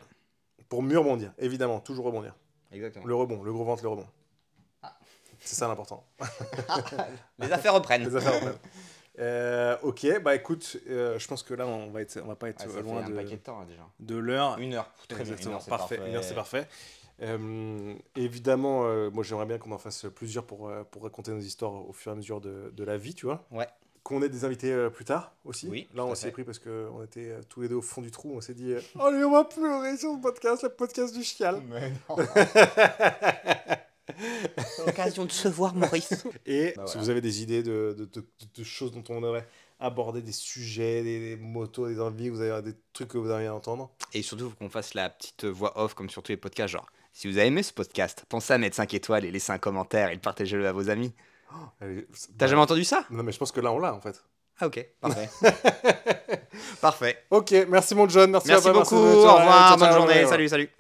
Pour mieux rebondir, évidemment, toujours rebondir. Exactement. Le rebond, le gros ventre, le rebond. Ah. C'est ça l'important. Les affaires reprennent. Les affaires reprennent. Euh, ok, bah écoute, euh, je pense que là on va être, on va pas être Ouais, loin de, paquet de temps hein, déjà. de l'heure. Une heure. Très bien, une Exactement, heure, c'est parfait. Une heure, c'est parfait. Euh, évidemment, moi j'aimerais bien qu'on en fasse plusieurs pour, pour raconter nos histoires au fur et à mesure de, de la vie, tu vois. Ouais. Qu'on ait des invités plus tard aussi. Oui, Là, on s'est pris parce qu'on était tous les deux au fond du trou. On s'est dit, allez, on va pleurer sur le podcast, le podcast du chial. Mais non. L'occasion de se voir, Maurice. Et Bah si vous avez des idées de, de, de- de choses dont on aurait abordé, des sujets, des, des motos, des envies, vous avez des trucs que vous aimeriez entendre? Et surtout, faut qu'on fasse la petite voix off comme sur tous les podcasts. Genre, si vous avez aimé ce podcast, pensez à mettre 5 étoiles et laisser un commentaire et le partager-le à vos amis. Allez, T'as jamais entendu ça? Non, mais je pense que là, on l'a en fait. Ah, ok, parfait. parfait. Ok, merci mon John. Merci, Merci à toi, beaucoup. merci, Au revoir. Bonne journée. ouais. Salut, salut.